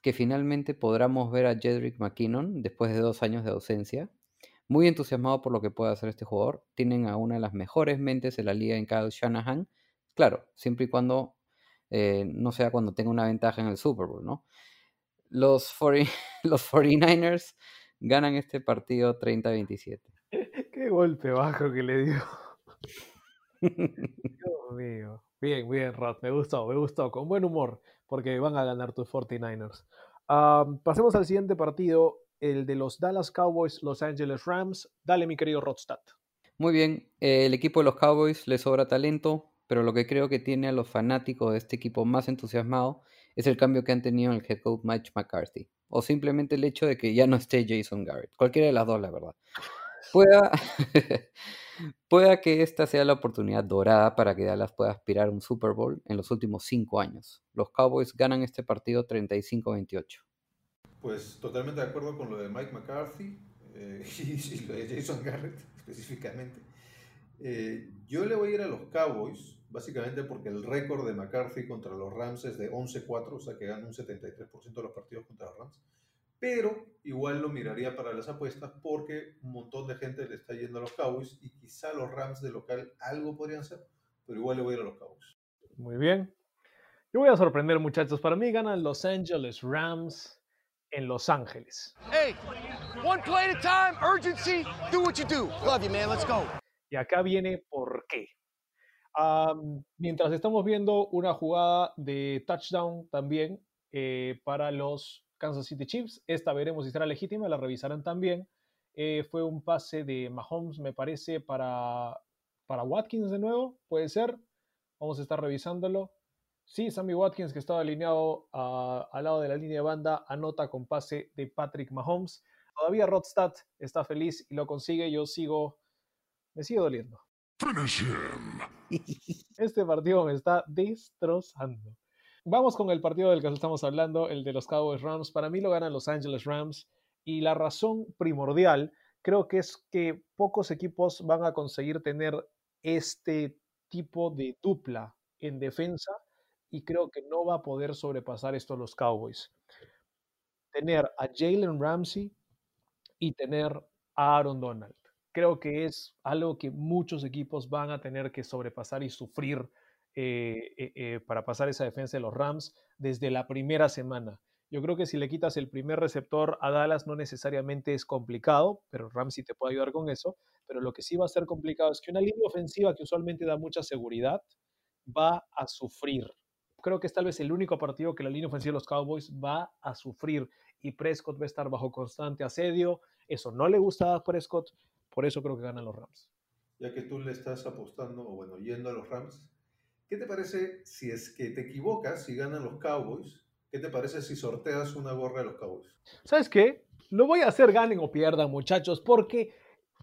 que finalmente podamos ver a Jedrick McKinnon después de dos años de ausencia. Muy entusiasmado por lo que puede hacer este jugador. Tienen a una de las mejores mentes de la liga en Kyle Shanahan. Claro, siempre y cuando eh, no sea cuando tenga una ventaja en el Super Bowl, ¿no? Los, 40 los 49ers ganan este partido 30-27. Qué golpe bajo que le dio. Dios mío. Bien, bien, Rod. Me gustó, me gustó. Con buen humor, porque van a ganar tus 49ers. Am, pasemos al siguiente partido, el de los Dallas Cowboys, Los Angeles Rams. Dale, mi querido Rodstad. Muy bien, eh, el equipo de los Cowboys le sobra talento, pero lo que creo que tiene a los fanáticos de este equipo más entusiasmados es el cambio que han tenido en el head coach Mike McCarthy. O simplemente el hecho de que ya no esté Jason Garrett. Cualquiera de las dos, la verdad. Pueda, pueda que esta sea la oportunidad dorada para que Dallas pueda aspirar a un Super Bowl en los últimos cinco años. Los Cowboys ganan este partido 35-28. Pues totalmente de acuerdo con lo de Mike McCarthy eh, y, y lo de Jason Garrett específicamente. Eh, yo le voy a ir a los Cowboys, básicamente porque el récord de McCarthy contra los Rams es de 11-4, o sea que gana un 73% de los partidos contra los Rams. Pero igual lo miraría para las apuestas porque un montón de gente le está yendo a los Cowboys y quizá los Rams de local algo podrían hacer, pero igual le voy a ir a los Cowboys. Muy bien. Yo voy a sorprender, muchachos. Para mí ganan Los Angeles Rams en Los Ángeles. Hey, one play at a time, urgency, do what you do. Love you, man. Let's go. Y acá viene por qué. Mientras estamos viendo una jugada de touchdown también eh, para los Kansas City Chiefs, esta veremos si será legítima, la revisarán también. Eh, fue un pase de Mahomes, me parece, para, para Watkins de nuevo, puede ser. Vamos a estar revisándolo. Sí, Sammy Watkins, que estaba alineado a- al lado de la línea de banda, anota con pase de Patrick Mahomes. Todavía Rodstad está feliz y lo consigue. Yo sigo, me sigue doliendo. Este partido me está destrozando. Vamos con el partido del que estamos hablando, el de los Cowboys Rams. Para mí lo ganan Los Angeles Rams y la razón primordial creo que es que pocos equipos van a conseguir tener este tipo de dupla en defensa y creo que no va a poder sobrepasar esto los Cowboys. Tener a Jalen Ramsey y tener a Aaron Donald. Creo que es algo que muchos equipos van a tener que sobrepasar y sufrir eh, eh, eh, para pasar esa defensa de los Rams desde la primera semana. Yo creo que si le quitas el primer receptor a Dallas no necesariamente es complicado, pero Ramsey te puede ayudar con eso. Pero lo que sí va a ser complicado es que una línea ofensiva que usualmente da mucha seguridad va a sufrir. Creo que es tal vez el único partido que la línea ofensiva de los Cowboys va a sufrir y Prescott va a estar bajo constante asedio. Eso no le gusta a Prescott, por eso creo que ganan los Rams. Ya que tú le estás apostando, o bueno, yendo a los Rams, ¿qué te parece si es que te equivocas y ganan los Cowboys? ¿Qué te parece si sorteas una gorra de los Cowboys? ¿Sabes qué? Lo voy a hacer ganen o pierdan, muchachos, porque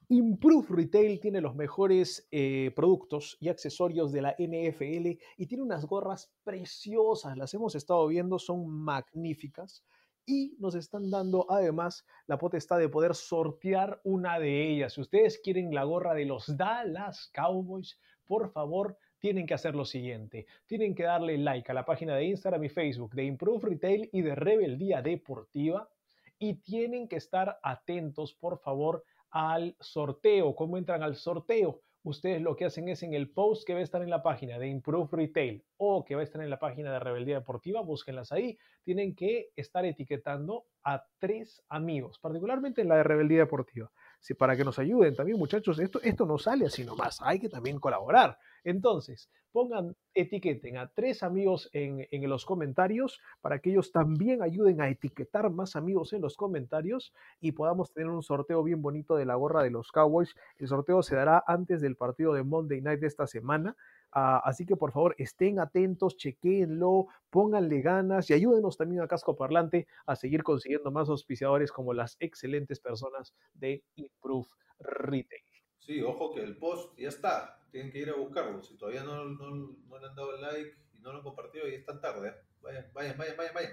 Improve Retail tiene los mejores eh, productos y accesorios de la NFL y tiene unas gorras preciosas. Las hemos estado viendo, son magníficas. Y nos están dando además la potestad de poder sortear una de ellas. Si ustedes quieren la gorra de los Dallas Cowboys, por favor, tienen que hacer lo siguiente. Tienen que darle like a la página de Instagram y Facebook de Improve Retail y de Rebeldía Deportiva. Y tienen que estar atentos, por favor, al sorteo. ¿Cómo entran al sorteo? Ustedes lo que hacen es en el post que va a estar en la página de Improve Retail o que va a estar en la página de Rebeldía Deportiva, búsquenlas ahí. Tienen que estar etiquetando a tres amigos, particularmente en la de Rebeldía Deportiva. Sí, para que nos ayuden también, muchachos, esto, esto no sale así nomás, hay que también colaborar. Entonces, pongan, etiqueten a tres amigos en, en los comentarios para que ellos también ayuden a etiquetar más amigos en los comentarios y podamos tener un sorteo bien bonito de la gorra de los Cowboys. El sorteo se dará antes del partido de Monday Night de esta semana. Ah, así que por favor estén atentos, chequéenlo, pónganle ganas y ayúdenos también a Casco Parlante a seguir consiguiendo más auspiciadores como las excelentes personas de Improve Retail. Sí, ojo que el post ya está. Tienen que ir a buscarlo. Si todavía no, no, no le han dado el like y no lo han compartido, ya es tan tarde. ¿eh? Vayan, vayan, vayan, vayan, vayan.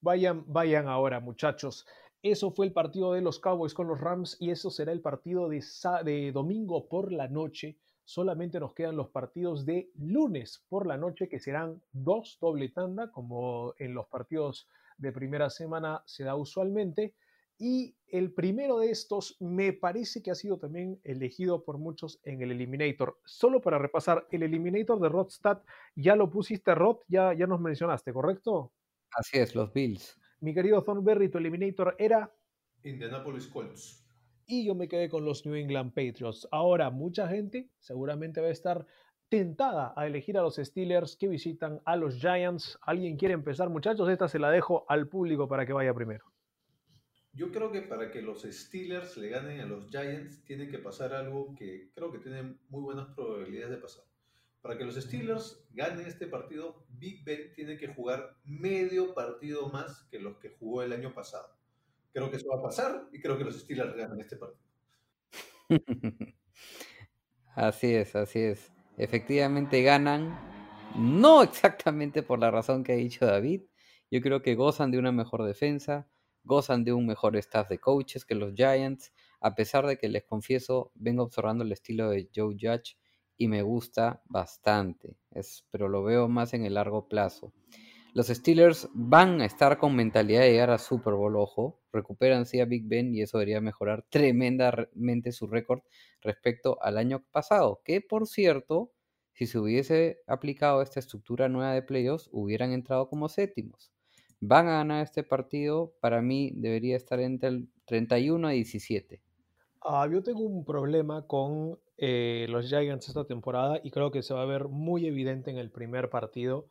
Vayan, vayan ahora, muchachos. Eso fue el partido de los Cowboys con los Rams y eso será el partido de, de domingo por la noche. Solamente nos quedan los partidos de lunes por la noche, que serán dos doble tanda, como en los partidos de primera semana se da usualmente. Y el primero de estos me parece que ha sido también elegido por muchos en el Eliminator. Solo para repasar, el Eliminator de Rodstad ya lo pusiste, Rod, ya, ya nos mencionaste, ¿correcto? Así es, los Bills. Mi querido Thornberry, tu Eliminator era... Indianapolis Colts. Y yo me quedé con los New England Patriots. Ahora, mucha gente seguramente va a estar tentada a elegir a los Steelers que visitan a los Giants. ¿Alguien quiere empezar, muchachos? Esta se la dejo al público para que vaya primero. Yo creo que para que los Steelers le ganen a los Giants, tiene que pasar algo que creo que tiene muy buenas probabilidades de pasar. Para que los Steelers ganen este partido, Big Ben tiene que jugar medio partido más que los que jugó el año pasado. Creo que eso va a pasar y creo que los Steelers ganan este partido. así es, así es. Efectivamente ganan, no exactamente por la razón que ha dicho David. Yo creo que gozan de una mejor defensa, gozan de un mejor staff de coaches que los Giants, a pesar de que les confieso, vengo observando el estilo de Joe Judge y me gusta bastante, es, pero lo veo más en el largo plazo. Los Steelers van a estar con mentalidad de llegar a Super Bowl, ojo, recuperan sí a Big Ben y eso debería mejorar tremendamente su récord respecto al año pasado, que por cierto, si se hubiese aplicado esta estructura nueva de playoffs, hubieran entrado como séptimos van a ganar este partido, para mí debería estar entre el 31 a 17. Ah, yo tengo un problema con eh, los Giants esta temporada y creo que se va a ver muy evidente en el primer partido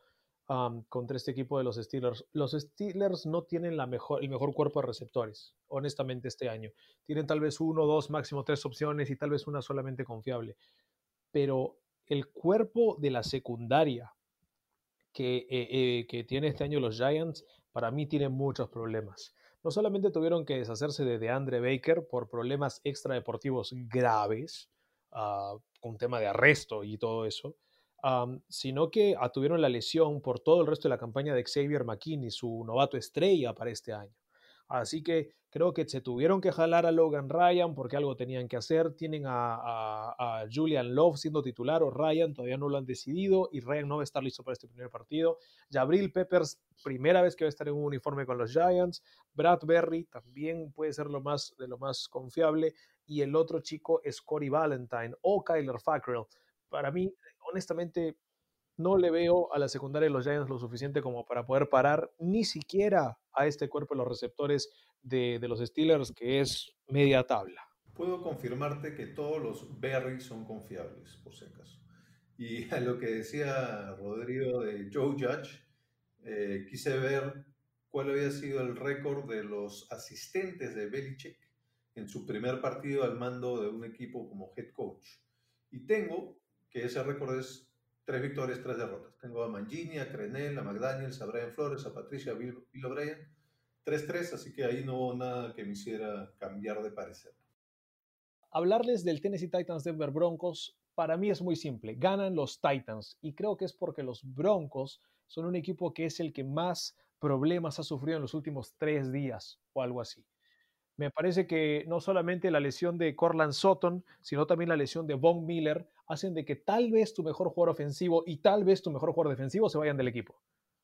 contra este equipo de los Steelers. Los Steelers no tienen la mejor, el mejor cuerpo de receptores, honestamente, este año. Tienen tal vez uno, dos, máximo tres opciones y tal vez una solamente confiable. Pero el cuerpo de la secundaria que, eh, eh, que tiene este año los Giants, para mí tiene muchos problemas. No solamente tuvieron que deshacerse de DeAndre Baker por problemas extradeportivos graves, uh, con tema de arresto y todo eso, sino que tuvieron la lesión por todo el resto de la campaña de Xavier McKinney, su novato estrella para este año. Así que creo que se tuvieron que jalar a Logan Ryan porque algo tenían que hacer. Tienen a, Julian Love siendo titular o Ryan, todavía no lo han decidido y Ryan no va a estar listo para este primer partido. Jabril Peppers, primera vez que va a estar en un uniforme con los Giants. Brad Berry también puede ser lo más, de lo más confiable. Y el otro chico es Corey Valentine o Kyler Fackrell. Para mí, honestamente, no le veo a la secundaria de los Giants lo suficiente como para poder parar ni siquiera a este cuerpo de los receptores de, los Steelers, que es media tabla. Puedo confirmarte que todos los Berry son confiables, por si acaso. Y a lo que decía Rodrigo de Joe Judge, eh, quise ver cuál había sido el récord de los asistentes de Belichick en su primer partido al mando de un equipo como head coach. Y tengo que ese récord es tres victorias, tres derrotas. Tengo a Mangini, a Crenel, a McDaniels, a Brian Flores, a Patricia, a Bill, O'Brien. 3-3, así que ahí no hubo nada que me hiciera cambiar de parecer. Hablarles del Tennessee Titans Denver Broncos para mí es muy simple. Ganan los Titans y creo que es porque los Broncos son un equipo que es el que más problemas ha sufrido en los últimos tres días o algo así. Me parece que no solamente la lesión de Corland Sutton, sino también la lesión de Von Miller hacen de que tal vez tu mejor jugador ofensivo y tal vez tu mejor jugador defensivo se vayan del equipo.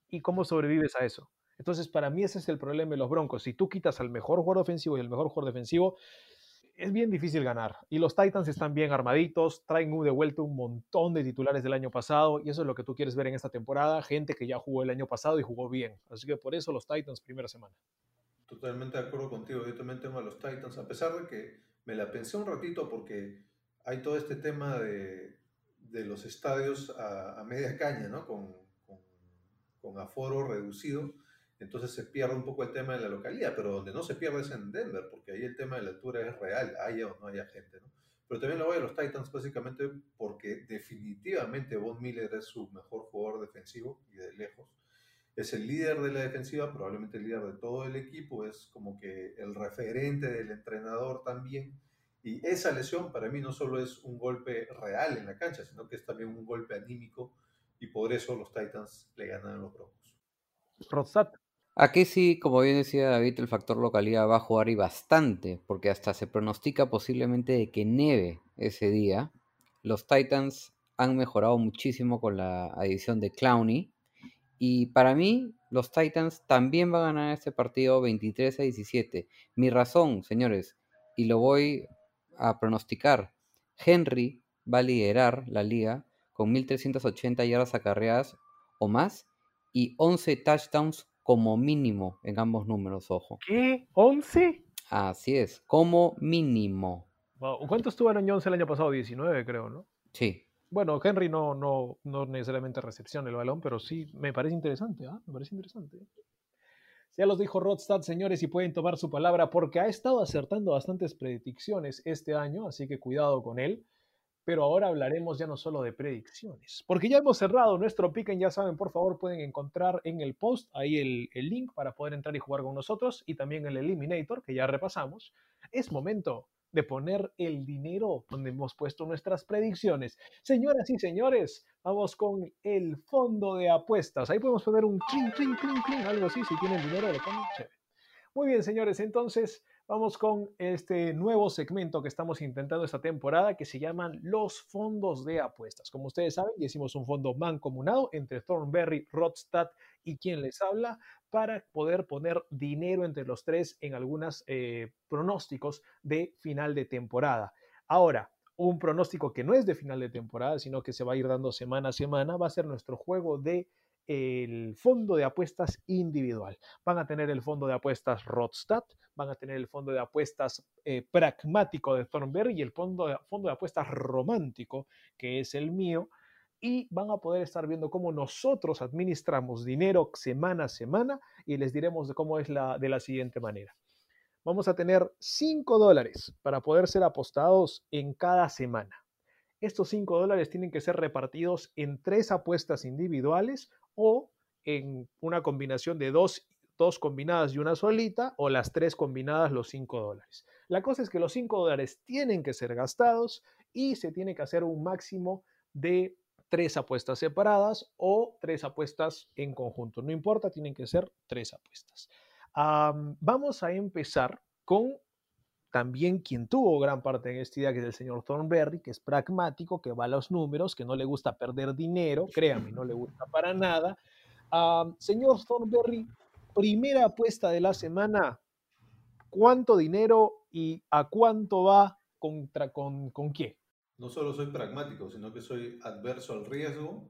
¿Y cómo sobrevives a eso? Entonces, para mí ese es el problema de los Broncos. Si tú quitas al mejor jugador ofensivo y al mejor jugador defensivo, es bien difícil ganar. Y los Titans están bien armaditos, traen de vuelta un montón de titulares del año pasado y eso es lo que tú quieres ver en esta temporada, gente que ya jugó el año pasado y jugó bien. Así que por eso los Titans primera semana. Totalmente de acuerdo contigo. Yo también tengo a los Titans, a pesar de que me la pensé un ratito porque hay todo este tema de, de los estadios a, media caña, ¿no? Con, con, aforo reducido. Entonces se pierde un poco el tema de la localidad, pero donde no se pierde es en Denver, porque ahí el tema de la altura es real, haya o no haya gente, ¿no? Pero también lo voy a los Titans básicamente porque definitivamente Von Miller es su mejor jugador defensivo y de lejos es el líder de la defensiva, probablemente el líder de todo el equipo, es como que el referente del entrenador también. Y esa lesión para mí no solo es un golpe real en la cancha, sino que es también un golpe anímico y por eso los Titans le ganan a los Broncos. Rodsat. Aquí sí, como bien decía David, el factor localidad va a jugar y bastante, porque hasta se pronostica posiblemente de que nieve ese día. Los Titans han mejorado muchísimo con la adición de Clowney. Y para mí, los Titans también van a ganar este partido 23 a 17. Mi razón, señores, y lo voy a pronosticar, Henry va a liderar la liga con 1.380 yardas acarreadas o más y 11 touchdowns como mínimo en ambos números, ojo. ¿Qué? ¿11? Así es, como mínimo. Wow. ¿Cuántos tuvo Aaron Jones el año pasado? 19, creo, ¿no? Sí. Bueno, Henry no, no, no necesariamente recepciona el balón, pero sí me parece interesante, ¿ah? Me parece interesante. Ya los dijo Rodstad, señores, y pueden tomar su palabra porque ha estado acertando bastantes predicciones este año, así que cuidado con él. Pero ahora hablaremos ya no solo de predicciones, porque ya hemos cerrado nuestro pick, ya saben, por favor pueden encontrar en el post ahí el link para poder entrar y jugar con nosotros y también el Eliminator que ya repasamos. Es momento de poner el dinero donde hemos puesto nuestras predicciones. Señoras y señores, vamos con el fondo de apuestas. Ahí podemos poner un clink, clink, clink, clink, algo así. Si tienen dinero, lo ponen chévere. Muy bien, señores, entonces vamos con este nuevo segmento que estamos intentando esta temporada que se llaman los fondos de apuestas. Como ustedes saben, hicimos un fondo mancomunado entre Thornberry, Rodstad y quien les habla para poder poner dinero entre los tres en algunos eh, pronósticos de final de temporada. Ahora, un pronóstico que no es de final de temporada, sino que se va a ir dando semana a semana, va a ser nuestro juego de el fondo de apuestas individual. Van a tener el fondo de apuestas Rodstad, van a tener el fondo de apuestas eh, pragmático de Thornberry y el fondo de, fondo de apuestas romántico, que es el mío, y van a poder estar viendo cómo nosotros administramos dinero semana a semana y les diremos de cómo es la, de la siguiente manera. Vamos a tener 5 dólares para poder ser apostados en cada semana. Estos 5 dólares tienen que ser repartidos en tres apuestas individuales o en una combinación de dos, dos combinadas y una solita o las tres combinadas los 5 dólares. La cosa es que los 5 dólares tienen que ser gastados y se tiene que hacer un máximo de tres apuestas separadas o tres apuestas en conjunto. No importa, tienen que ser tres apuestas. vamos a empezar con también quien tuvo gran parte en esta idea, que es el señor Thornberry, que es pragmático, que va a los números, que no le gusta perder dinero, créame, no le gusta para nada. señor Thornberry, primera apuesta de la semana, ¿cuánto dinero y a cuánto va contra con, con quién? No solo soy pragmático, sino que soy adverso al riesgo,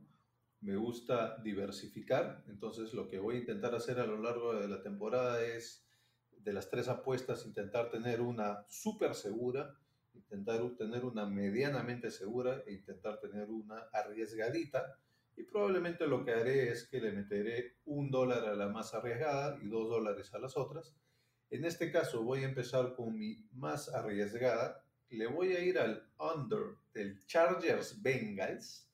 me gusta diversificar, entonces lo que voy a intentar hacer a lo largo de la temporada es de las tres apuestas, intentar tener una súper segura, intentar tener una medianamente segura e intentar tener una arriesgadita. Y probablemente lo que haré es que le meteré un dólar a la más arriesgada y dos dólares a las otras. En este caso voy a empezar con mi más arriesgada. Le voy a ir al under del Chargers Bengals.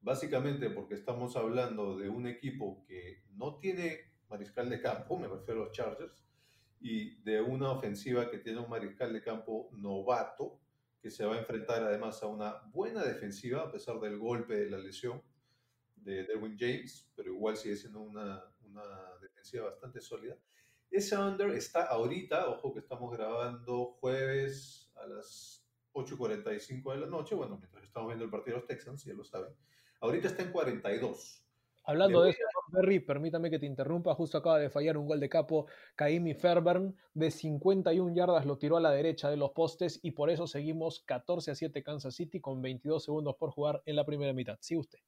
Básicamente porque estamos hablando de un equipo que no tiene mariscal de campo, me refiero a los Chargers, y de una ofensiva que tiene un mariscal de campo novato, que se va a enfrentar además a una buena defensiva, a pesar del golpe de la lesión de Derwin James, pero igual sigue siendo una, una defensiva bastante sólida. Ese under está ahorita, ojo que estamos grabando jueves a las 8.45 de la noche, bueno, mientras estamos viendo el partido de los Texans, ya lo saben. Ahorita está en 42. Hablando de eso, Berry, permítame que te interrumpa. Justo acaba de fallar un gol de capo. Kaimi Fairburn de 51 yardas lo tiró a la derecha de los postes y por eso seguimos 14 a 7 Kansas City con 22 segundos por jugar en la primera mitad. Sí, usted.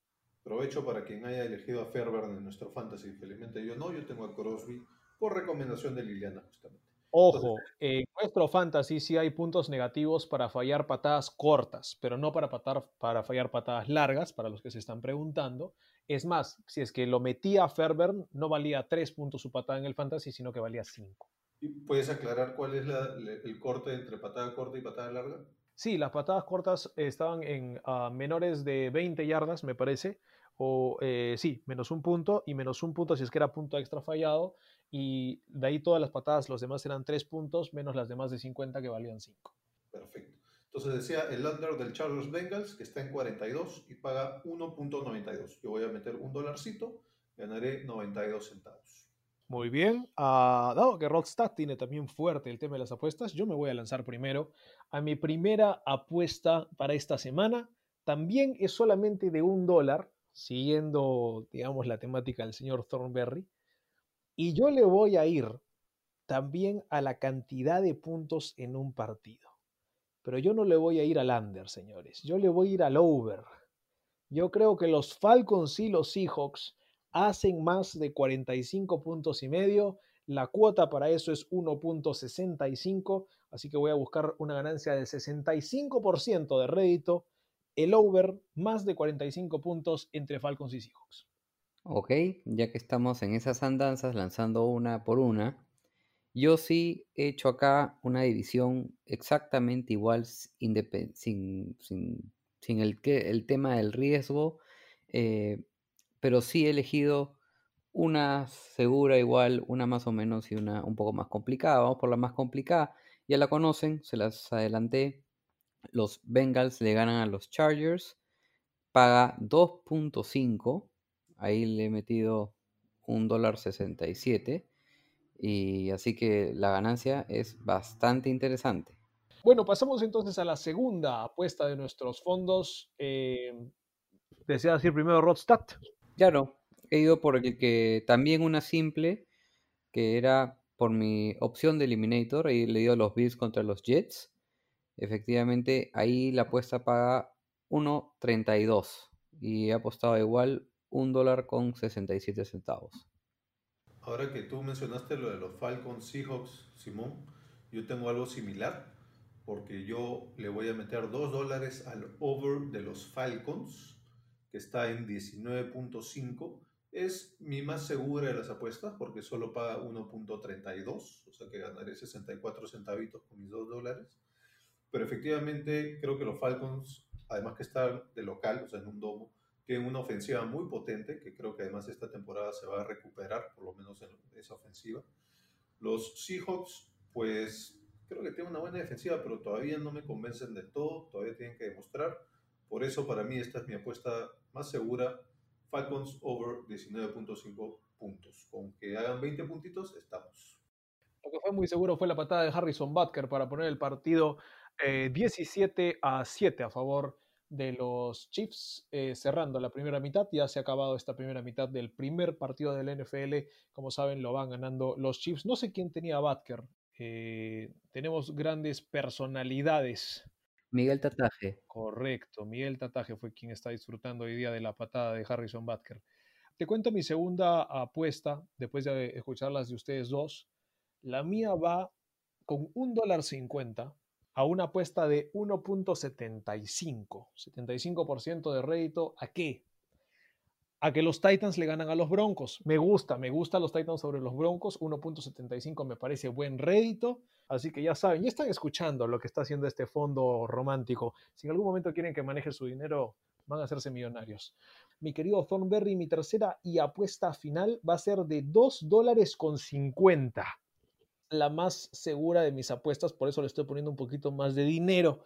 Aprovecho para quien haya elegido a Fairburn en nuestro fantasy. Felizmente yo no, yo tengo a Crosby por recomendación de Liliana, justamente. Ojo, en nuestro fantasy sí hay puntos negativos para fallar patadas cortas, pero no para, patar, para fallar patadas largas, para los que se están preguntando. Es más, si es que lo metía Ferber, no valía 3 puntos su patada en el fantasy, sino que valía 5. ¿Y puedes aclarar cuál es el corte entre patada corta y patada larga? Sí, las patadas cortas estaban en uh, menores de 20 yardas, me parece, o eh, sí, menos un punto y menos un punto si es que era punto extra fallado, y de ahí todas las patadas, los demás eran 3 puntos, menos las demás de 50 que valían 5. Entonces decía el under del Charles Bengals, que está en 42 y paga 1.92. Yo voy a meter un dolarcito, ganaré 92 centavos. Muy bien. Ah, dado que Rodstad tiene también fuerte el tema de las apuestas, yo me voy a lanzar primero a mi primera apuesta para esta semana. También es solamente de un dólar, siguiendo, digamos, la temática del señor Thornberry. Y yo le voy a ir también a la cantidad de puntos en un partido. Pero yo no le voy a ir al under, señores. Yo le voy a ir al over. Yo creo que los Falcons y los Seahawks hacen más de 45 puntos y medio. La cuota para eso es 1.65, así que voy a buscar una ganancia del 65% de rédito. El over, más de 45 puntos entre Falcons y Seahawks. Ok, ya que estamos en esas andanzas, lanzando una por una, yo sí he hecho acá una división exactamente igual, sin, el, tema del riesgo, eh, pero sí he elegido una segura igual, una más o menos y una un poco más complicada. Vamos por la más complicada. Ya la conocen, se las adelanté. Los Bengals le ganan a los Chargers. Paga 2.5. Ahí le he metido un dólar 67. Y así que la ganancia es bastante interesante. Bueno, pasamos entonces a la segunda apuesta de nuestros fondos. Eh, ¿Desea decir primero Rodstad? Ya no, he ido por el que también una simple, que era por mi opción de Eliminator, ahí le dio los Bills contra los Jets. Efectivamente, ahí la apuesta paga 1.32 y he apostado igual un dólar con 67 centavos. Ahora que tú mencionaste lo de los Falcons Seahawks, Simón, yo tengo algo similar porque yo le voy a meter 2 dólares al over de los Falcons que está en 19.5, es mi más segura de las apuestas porque solo paga 1.32, o sea que ganaré 64 centavitos con mis 2 dólares. Pero efectivamente creo que los Falcons, además que están de local, o sea, en un domo, tienen una ofensiva muy potente, que creo que además esta temporada se va a recuperar, por lo menos en esa ofensiva. Los Seahawks, pues creo que tienen una buena defensiva, pero todavía no me convencen de todo, todavía tienen que demostrar. Por eso para mí esta es mi apuesta más segura. Falcons over 19.5 puntos. Con que hagan 20 puntitos, estamos. Lo que fue muy seguro fue la patada de Harrison Butker para poner el partido 17 eh, a 7 a favor los Chiefs, eh, cerrando la primera mitad. Ya se ha acabado esta primera mitad del primer partido del NFL. Como saben, lo van ganando los Chiefs. No sé quién tenía a Butker. Eh, tenemos grandes personalidades Miguel Tataje. Correcto, Miguel Tataje fue quien está disfrutando hoy día de la patada de Harrison Butker. Te cuento mi segunda apuesta, después de escuchar las de ustedes dos. La mía va con un dólar cincuenta a una apuesta de 1.75, 75% de rédito. ¿A qué? a que los Titans le ganan a los Broncos. Me gusta, me gusta los Titans sobre los Broncos. 1.75 me parece buen rédito. Así que ya saben, ya están escuchando lo que está haciendo este fondo romántico. Si en algún momento quieren que maneje su dinero, van a hacerse millonarios. Mi querido Thornberry, mi tercera y apuesta final va a ser de 2 dólares con 50. La más segura de mis apuestas, por eso le estoy poniendo un poquito más de dinero.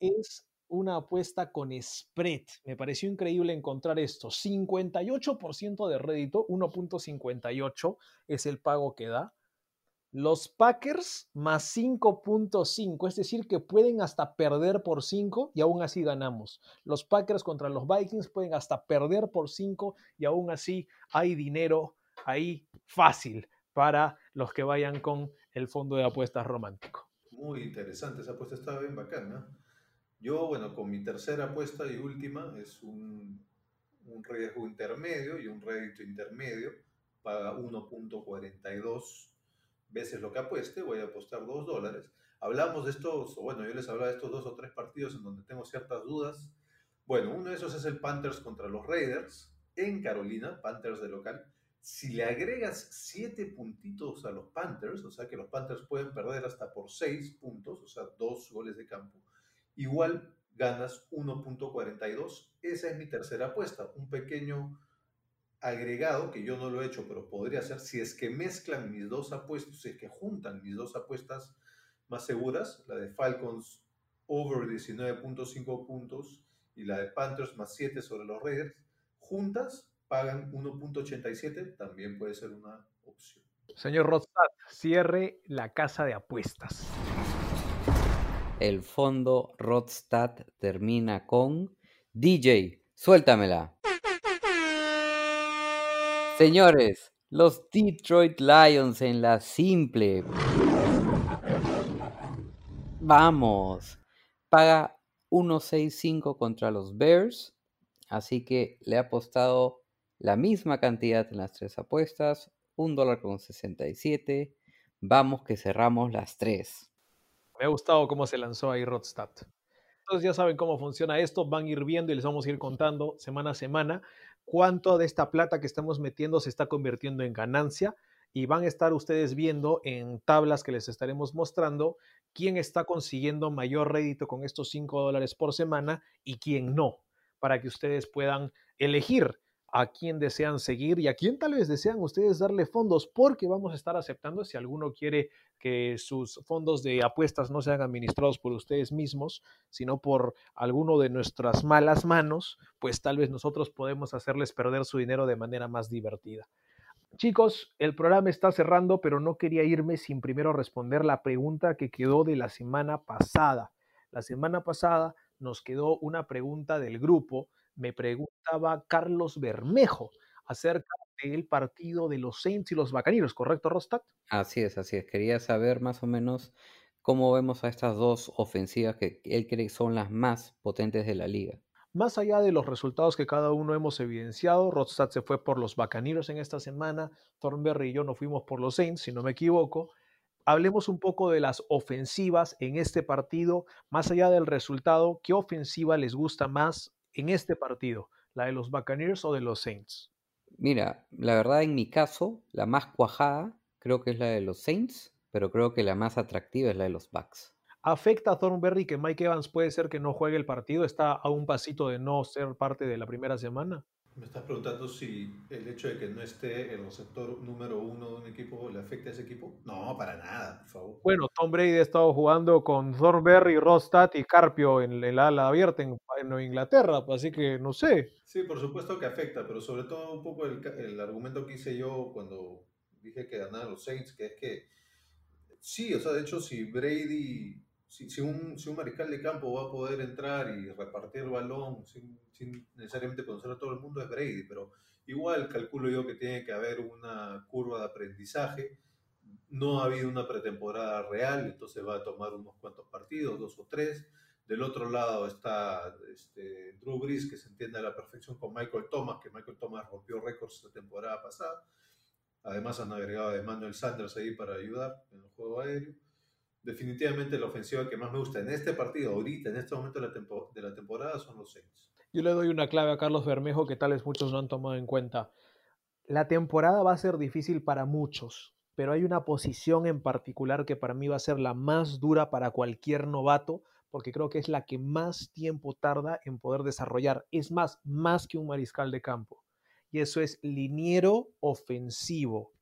Es una apuesta con spread. Me pareció increíble encontrar esto. 58% de rédito, 1.58 es el pago que da. Los Packers más 5.5, es decir, que pueden hasta perder por 5 y aún así ganamos. Los Packers contra los Vikings pueden hasta perder por 5 y aún así hay dinero ahí fácil para los que vayan con el fondo de apuestas romántico. Muy interesante, esa apuesta está bien bacana. Yo, bueno, con mi tercera apuesta y última es un, un riesgo intermedio y un rédito intermedio. Paga 1.42 veces lo que apueste, voy a apostar 2 dólares. Hablamos de estos, bueno, yo les hablaba de estos dos o tres partidos en donde tengo ciertas dudas. Bueno, uno de esos es el Panthers contra los Raiders en Carolina, Panthers de local. Si le agregas 7 puntitos a los Panthers, o sea que los Panthers pueden perder hasta por 6 puntos, o sea, 2 goles de campo, igual ganas 1.42. Esa es mi tercera apuesta, un pequeño agregado que yo no lo he hecho, pero podría ser si es que mezclan mis dos apuestas, si es que juntan mis dos apuestas más seguras, la de Falcons over 19.5 puntos y la de Panthers más 7 sobre los Raiders, juntas pagan 1.87, también puede ser una opción. Señor Rodstad, cierre la casa de apuestas. El fondo Rodstad termina con DJ, suéltamela. Señores, los Detroit Lions en la simple. Vamos. Paga 1.65 contra los Bears. Así que le ha apostado la misma cantidad en las tres apuestas. Un dólar con 67. Vamos que cerramos las tres. Me ha gustado cómo se lanzó ahí Rodstad. Entonces ya saben cómo funciona esto, van a ir viendo y les vamos a ir contando semana a semana cuánto de esta plata que estamos metiendo se está convirtiendo en ganancia y van a estar ustedes viendo en tablas que les estaremos mostrando quién está consiguiendo mayor rédito con estos 5 dólares por semana y quién no, para que ustedes puedan elegir a quién desean seguir y a quién tal vez desean ustedes darle fondos, porque vamos a estar aceptando si alguno quiere que sus fondos de apuestas no sean administrados por ustedes mismos, sino por alguno de nuestras malas manos, pues tal vez nosotros podemos hacerles perder su dinero de manera más divertida. Chicos, el programa está cerrando, pero no quería irme sin primero responder la pregunta que quedó de la semana pasada. La semana pasada nos quedó una pregunta del grupo me preguntaba Carlos Bermejo acerca del partido de los Saints y los Bacaneros, ¿correcto, Rostad? Así es, así es. Quería saber más o menos cómo vemos a estas dos ofensivas que él cree que son las más potentes de la liga. Más allá de los resultados que cada uno hemos evidenciado, Rodstad se fue por los Bacaneros en esta semana, Thornberry y yo nos fuimos por los Saints, si no me equivoco. Hablemos un poco de las ofensivas en este partido, más allá del resultado, ¿qué ofensiva les gusta más en este partido? ¿La de los Buccaneers o de los Saints? Mira, la verdad en mi caso, la más cuajada creo que es la de los Saints, pero creo que la más atractiva es la de los Bucks. ¿Afecta a Thornberry que Mike Evans puede ser que no juegue el partido? ¿Está a un pasito de no ser parte de la primera semana? Me estás preguntando si el hecho de que no esté el receptor número uno de un equipo le afecta a ese equipo. No, para nada, por favor. Bueno, Tom Brady ha estado jugando con Thornberry, Rostat y Carpio en el ala abierta en, en, Inglaterra, así que no sé. Sí, por supuesto que afecta, pero sobre todo un poco el, el argumento que hice yo cuando dije que ganaban los Saints, que es que sí, o sea, de hecho, si Brady si, si, un, si, un, mariscal de campo va a poder entrar y repartir balón sin, sin, necesariamente conocer a todo el mundo es Brady, pero igual calculo yo que tiene que haber una curva de aprendizaje. No ha habido una pretemporada real, entonces va a tomar unos cuantos partidos, dos o tres. Del otro lado está este, Drew Brees, que se entiende a la perfección con Michael Thomas, que Michael Thomas rompió récords la temporada pasada. Además han agregado a Emmanuel Sanders ahí para ayudar en el juego aéreo definitivamente la ofensiva que más me gusta en este partido, ahorita, en este momento de la, de la temporada, son los Saints. Yo le doy una clave a Carlos Bermejo que tales muchos no han tomado en cuenta. La temporada va a ser difícil para muchos, pero hay una posición en particular que para mí va a ser la más dura para cualquier novato, porque creo que es la que más tiempo tarda en poder desarrollar. Es más, más que un mariscal de campo. Y eso es liniero ofensivo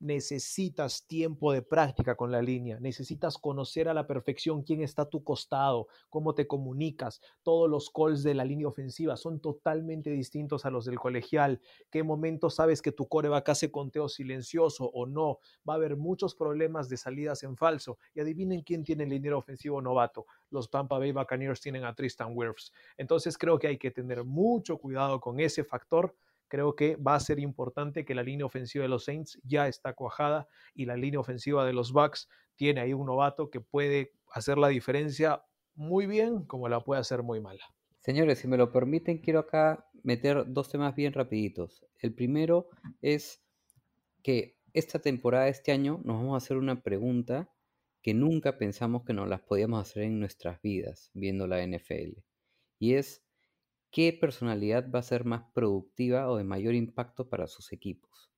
necesitas tiempo de práctica con la línea, necesitas conocer a la perfección quién está a tu costado, cómo te comunicas, todos los calls de la línea ofensiva son totalmente distintos a los del colegial, qué momento sabes que tu coreback hace conteo silencioso o no, va a haber muchos problemas de salidas en falso y adivinen quién tiene el liniero ofensivo novato, los Tampa Bay Buccaneers tienen a Tristan Wirfs, entonces creo que hay que tener mucho cuidado con ese factor creo que va a ser importante que la línea ofensiva de los Saints ya está cuajada y la línea ofensiva de los Bucks tiene ahí un novato que puede hacer la diferencia muy bien como la puede hacer muy mala. Señores, si me lo permiten, quiero acá meter dos temas bien rapiditos. El primero es que esta temporada, este año, nos vamos a hacer una pregunta que nunca pensamos que nos las podíamos hacer en nuestras vidas viendo la NFL. Y es, ¿Qué personalidad va a ser más productiva o de mayor impacto para sus equipos?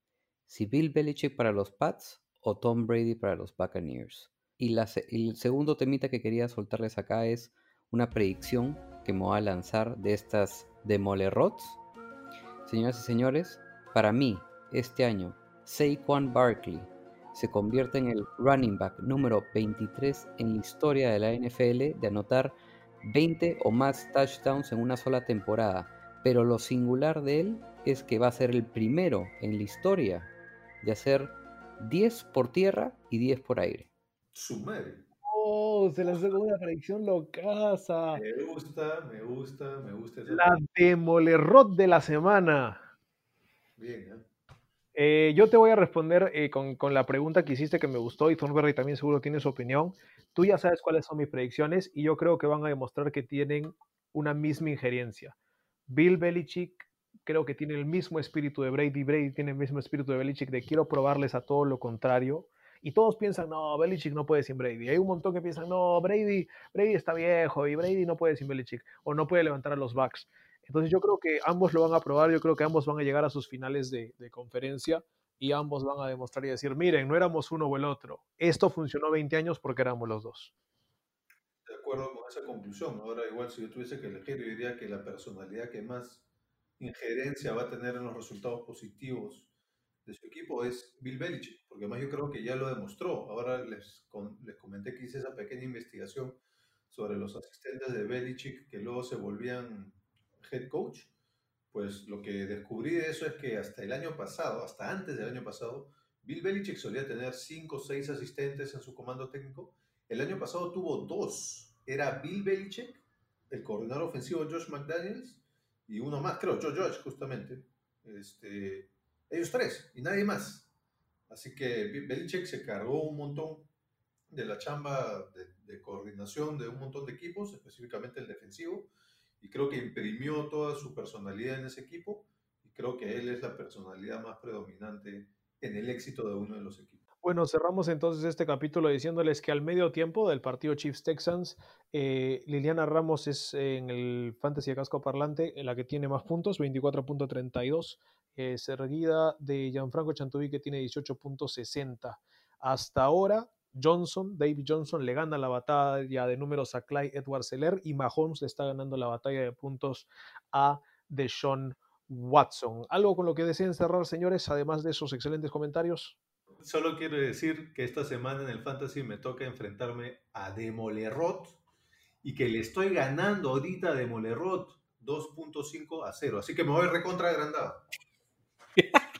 ¿Si Bill Belichick para los Pats o Tom Brady para los Buccaneers? Y, el segundo temita que quería soltarles acá es una predicción que me voy a lanzar de estas demolerots. Señoras y señores, para mí, este año, Saquon Barkley se convierte en el running back número 23 en la historia de la NFL de anotar 20 o más touchdowns en una sola temporada, pero lo singular de él es que va a ser el primero en la historia de hacer 10 por tierra y 10 por aire. Su madre. Oh, se lanzó con una predicción locaza. Me gusta, me gusta, me gusta. esa La demolerrot de la semana. Bien, ¿eh? Eh, yo te voy a responder eh, con, con la pregunta que hiciste que me gustó y Thornberry también seguro tiene su opinión. Tú ya sabes cuáles son mis predicciones y yo creo que van a demostrar que tienen una misma injerencia. Bill Belichick creo que tiene el mismo espíritu de Brady, Brady tiene el mismo espíritu de Belichick de quiero probarles a todo lo contrario. Y todos piensan, no, Belichick no puede sin Brady. Hay un montón que piensan, no, Brady, Brady está viejo y Brady no puede sin Belichick o no puede levantar a los Bucks. Entonces yo creo que ambos lo van a probar, yo creo que ambos van a llegar a sus finales de, de conferencia y ambos van a demostrar y decir, miren, no éramos uno o el otro. Esto funcionó 20 años porque éramos los dos. De acuerdo con esa conclusión. Ahora, igual, si yo tuviese que elegir, yo diría que la personalidad que más injerencia va a tener en los resultados positivos de su equipo es Bill Belichick, porque además yo creo que ya lo demostró. Ahora les, con- les comenté que hice esa pequeña investigación sobre los asistentes de Belichick que luego se volvían head coach. Pues lo que descubrí de eso es que hasta el año pasado, hasta antes del año pasado, Bill Belichick solía tener cinco o seis asistentes en su comando técnico. El año pasado tuvo dos. Era Bill Belichick, el coordinador ofensivo Josh McDaniels y uno más, creo, Josh, justamente. Este, ellos tres y nadie más. Así que Belichick se cargó un montón de la chamba de coordinación de un montón de equipos, específicamente el defensivo, y creo que imprimió toda su personalidad en ese equipo, y creo que él es la personalidad más predominante en el éxito de uno de los equipos. Bueno, cerramos entonces este capítulo diciéndoles que al medio tiempo del partido Chiefs Texans, eh, Liliana Ramos es en el Fantasy de Casco Parlante la que tiene más puntos, 24.32, eh, seguida de Gianfranco Chantubi que tiene 18.60. Hasta ahora, Johnson, David Johnson le gana la batalla de números a Clyde Edwards Seller y Mahomes le está ganando la batalla de puntos a Deshaun Watson. ¿Algo con lo que deseen cerrar, señores, además de esos excelentes comentarios? Solo quiero decir que esta semana en el Fantasy me toca enfrentarme a Demolerot y que le estoy ganando ahorita a Demolerot 2.5 a 0. Así que me voy recontra agrandado.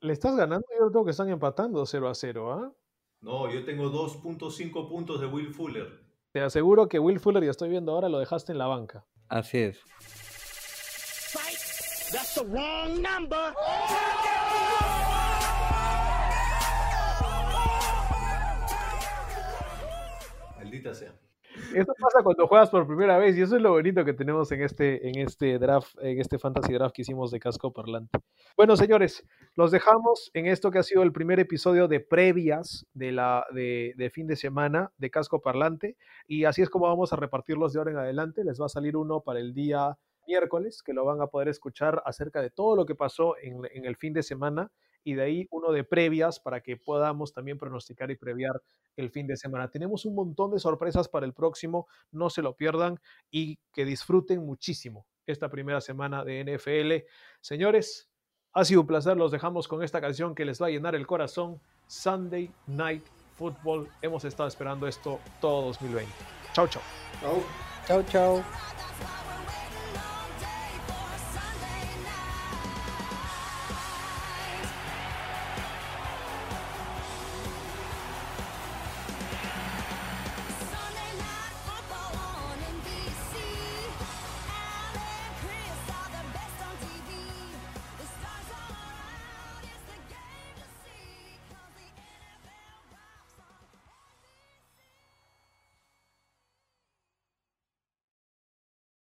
Le estás ganando, yo creo que están empatando 0 a 0, ¿ah? No, yo tengo 2.5 puntos de Will Fuller. Te aseguro que Will Fuller, ya estoy viendo ahora, lo dejaste en la banca. Así es. That's the wrong number. Maldita sea. Esto pasa cuando juegas por primera vez y eso es lo bonito que tenemos en este, en este draft, en este fantasy draft que hicimos de casco parlante. Bueno, señores, los dejamos en esto que ha sido el primer episodio de previas de, la, de, de fin de semana de casco parlante y así es como vamos a repartirlos de ahora en adelante. Les va a salir uno para el día miércoles que lo van a poder escuchar acerca de todo lo que pasó en, en el fin de semana y de ahí uno de previas para que podamos también pronosticar y previar el fin de semana. Tenemos un montón de sorpresas para el próximo, no se lo pierdan y que disfruten muchísimo esta primera semana de NFL. Señores, ha sido un placer, los dejamos con esta canción que les va a llenar el corazón, Sunday Night Football. Hemos estado esperando esto todo 2020. Chau, chau. Chao. Chau, chau.